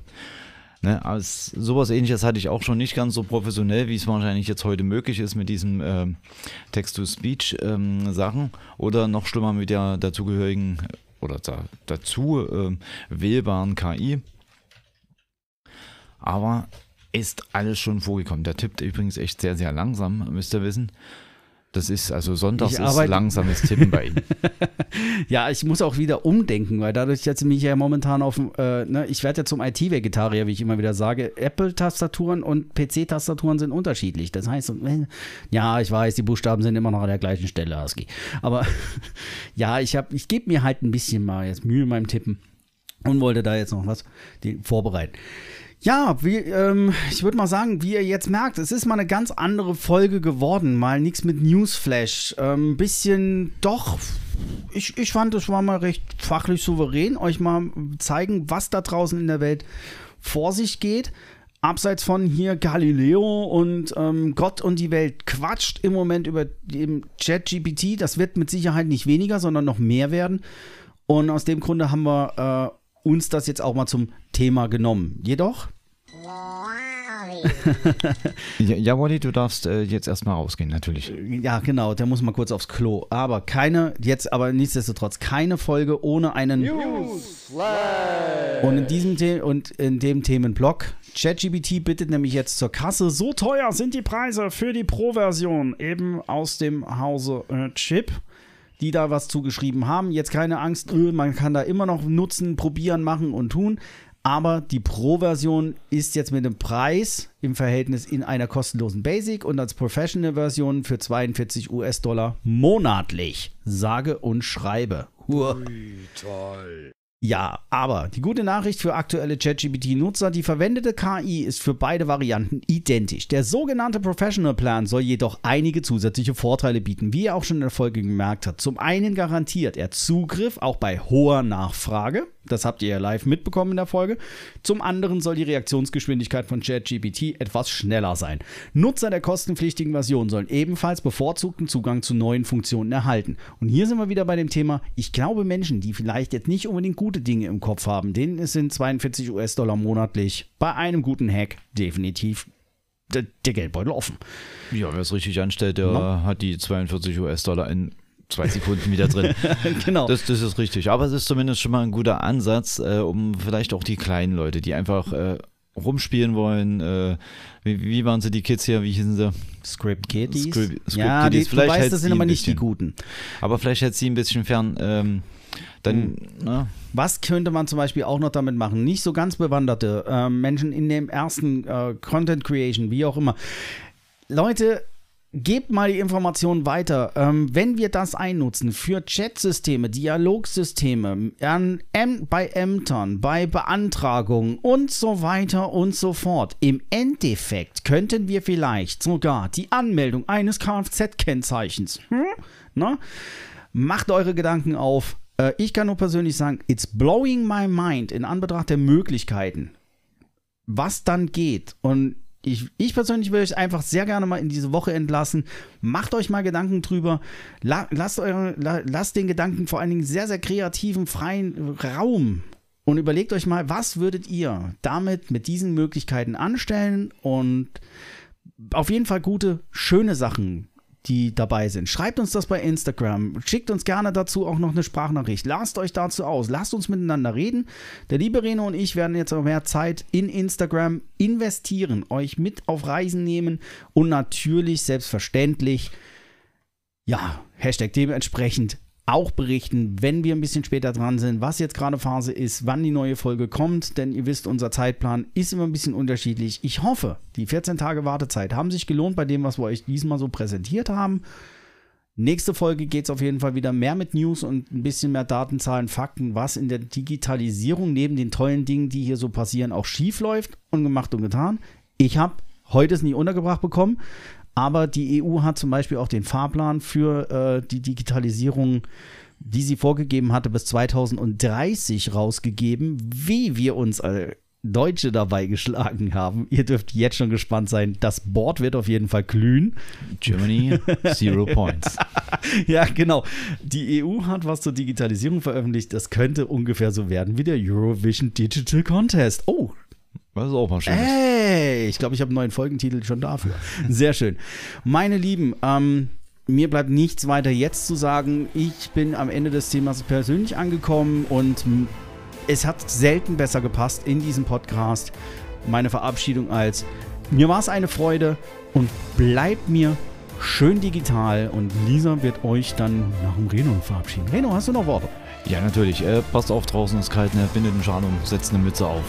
Ne, als sowas ähnliches hatte ich auch schon nicht ganz so professionell, wie es wahrscheinlich jetzt heute möglich ist mit diesen ähm, Text-to-Speech-Sachen oder noch schlimmer mit der dazugehörigen oder da, dazu ähm, wählbaren KI. Aber ist alles schon vorgekommen. Der tippt übrigens echt sehr, sehr langsam, müsst ihr wissen. Das ist also sonntags ist langsames Tippen bei ihm. Ja, ich muss auch wieder umdenken, weil dadurch jetzt mich ja momentan auf, dem, äh, ne, ich werde ja zum IT-Vegetarier, wie ich immer wieder sage. Apple-Tastaturen und PC-Tastaturen sind unterschiedlich. Das heißt, ja, ich weiß, die Buchstaben sind immer noch an der gleichen Stelle, ASCII. Aber ja, ich habe, ich gebe mir halt ein bisschen mal jetzt Mühe beim Tippen und wollte da jetzt noch was vorbereiten. Ja, wie, ähm, ich würde mal sagen, wie ihr jetzt merkt, es ist mal eine ganz andere Folge geworden. Mal nichts mit Newsflash. Ein ähm, bisschen doch. Ich, ich fand, es war mal recht fachlich souverän, euch mal zeigen, was da draußen in der Welt vor sich geht. Abseits von hier Galileo und ähm, Gott und die Welt quatscht im Moment über ChatGPT. Das wird mit Sicherheit nicht weniger, sondern noch mehr werden. Und aus dem Grunde haben wir äh, uns das jetzt auch mal zum Thema genommen. Jedoch. ja, ja, Wally, du darfst äh, jetzt erstmal rausgehen, natürlich. Ja, genau, der muss mal kurz aufs Klo. Aber keine, jetzt aber nichtsdestotrotz, keine Folge ohne einen Newsflash. Und in diesem The und in dem Themenblock, ChatGPT bittet nämlich jetzt zur Kasse. So teuer sind die Preise für die Pro-Version, eben aus dem Hause äh, Chip die da was zugeschrieben haben. Jetzt keine Angst, öh, man kann da immer noch nutzen, probieren, machen und tun. Aber die Pro-Version ist jetzt mit dem Preis im Verhältnis in einer kostenlosen Basic und als Professional-Version für 42 US-Dollar monatlich. Sage und schreibe. Ui, toll. Ja, aber die gute Nachricht für aktuelle ChatGPT-Nutzer, die verwendete KI ist für beide Varianten identisch. Der sogenannte Professional Plan soll jedoch einige zusätzliche Vorteile bieten, wie ihr auch schon in der Folge gemerkt habt. Zum einen garantiert er Zugriff auch bei hoher Nachfrage. Das habt ihr ja live mitbekommen in der Folge. Zum anderen soll die Reaktionsgeschwindigkeit von ChatGPT etwas schneller sein. Nutzer der kostenpflichtigen Version sollen ebenfalls bevorzugten Zugang zu neuen Funktionen erhalten. Und hier sind wir wieder bei dem Thema, ich glaube Menschen, die vielleicht jetzt nicht unbedingt gute Dinge im Kopf haben, denen sind 42 US-Dollar monatlich bei einem guten Hack definitiv der, der Geldbeutel offen. Ja, wer es richtig anstellt, der no. hat die 42 US-Dollar in zwei Sekunden wieder drin. genau. Das, das ist richtig. Aber es ist zumindest schon mal ein guter Ansatz, äh, um vielleicht auch die kleinen Leute, die einfach äh, rumspielen wollen. Äh, wie, wie, waren sie die Kids hier? Wie hießen sie? Script Kiddies. Script, Script ja, Kiddies. Die, vielleicht du weißt, das sind aber nicht die guten. Aber vielleicht hält sie ein bisschen fern. Ähm, dann, mhm. na. Was könnte man zum Beispiel auch noch damit machen? Nicht so ganz bewanderte äh, Menschen in dem ersten äh, Content Creation, wie auch immer. Leute, Gebt mal die Informationen weiter. Ähm, wenn wir das einnutzen für Chatsysteme, Dialogsysteme, an, ähm, bei Ämtern, bei Beantragungen und so weiter und so fort, im Endeffekt könnten wir vielleicht sogar die Anmeldung eines Kfz-Kennzeichens, hm? Na? macht eure Gedanken auf. Äh, ich kann nur persönlich sagen, it's blowing my mind in Anbetracht der Möglichkeiten, was dann geht. Und ich, ich persönlich würde euch einfach sehr gerne mal in diese Woche entlassen. Macht euch mal Gedanken drüber. La, lasst, eure, la, lasst den Gedanken vor allen Dingen sehr, sehr kreativen, freien Raum. Und überlegt euch mal, was würdet ihr damit mit diesen Möglichkeiten anstellen und auf jeden Fall gute, schöne Sachen die dabei sind. Schreibt uns das bei Instagram. Schickt uns gerne dazu auch noch eine Sprachnachricht. Lasst euch dazu aus. Lasst uns miteinander reden. Der liebe Reno und ich werden jetzt auch mehr Zeit in Instagram investieren, euch mit auf Reisen nehmen und natürlich selbstverständlich, ja, Hashtag dementsprechend auch berichten, wenn wir ein bisschen später dran sind, was jetzt gerade Phase ist, wann die neue Folge kommt, denn ihr wisst, unser Zeitplan ist immer ein bisschen unterschiedlich. Ich hoffe, die 14 Tage Wartezeit haben sich gelohnt bei dem, was wir euch diesmal so präsentiert haben. Nächste Folge geht es auf jeden Fall wieder mehr mit News und ein bisschen mehr Datenzahlen, Fakten, was in der Digitalisierung neben den tollen Dingen, die hier so passieren, auch schief läuft und gemacht und getan. Ich habe heute es nie untergebracht bekommen, aber die EU hat zum Beispiel auch den Fahrplan für äh, die Digitalisierung, die sie vorgegeben hatte, bis 2030 rausgegeben, wie wir uns äh, Deutsche dabei geschlagen haben. Ihr dürft jetzt schon gespannt sein. Das Board wird auf jeden Fall glühen. Germany, zero points. ja, genau. Die EU hat was zur Digitalisierung veröffentlicht. Das könnte ungefähr so werden wie der Eurovision Digital Contest. Oh, das ist auch mal schön. Ey, ich glaube, ich habe einen neuen Folgentitel schon dafür. Sehr schön. Meine Lieben, ähm, mir bleibt nichts weiter jetzt zu sagen. Ich bin am Ende des Themas persönlich angekommen und es hat selten besser gepasst in diesem Podcast. Meine Verabschiedung als mir war es eine Freude und bleibt mir schön digital und Lisa wird euch dann nach dem Reno verabschieden. Reno, hast du noch Worte? Ja, natürlich. Äh, passt auf, draußen ist kalt, ne? bindet einen Schal um, setzt eine Mütze auf.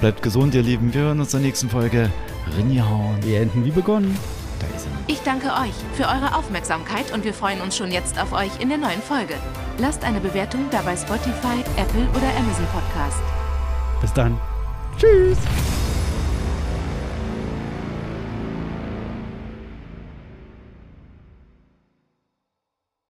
Bleibt gesund, ihr Lieben. Wir hören uns in der nächsten Folge. Rinjahauen. Wir enden wie begonnen. Da ist er. Ich danke euch für eure Aufmerksamkeit und wir freuen uns schon jetzt auf euch in der neuen Folge. Lasst eine Bewertung da bei Spotify, Apple oder Amazon Podcast. Bis dann. Tschüss.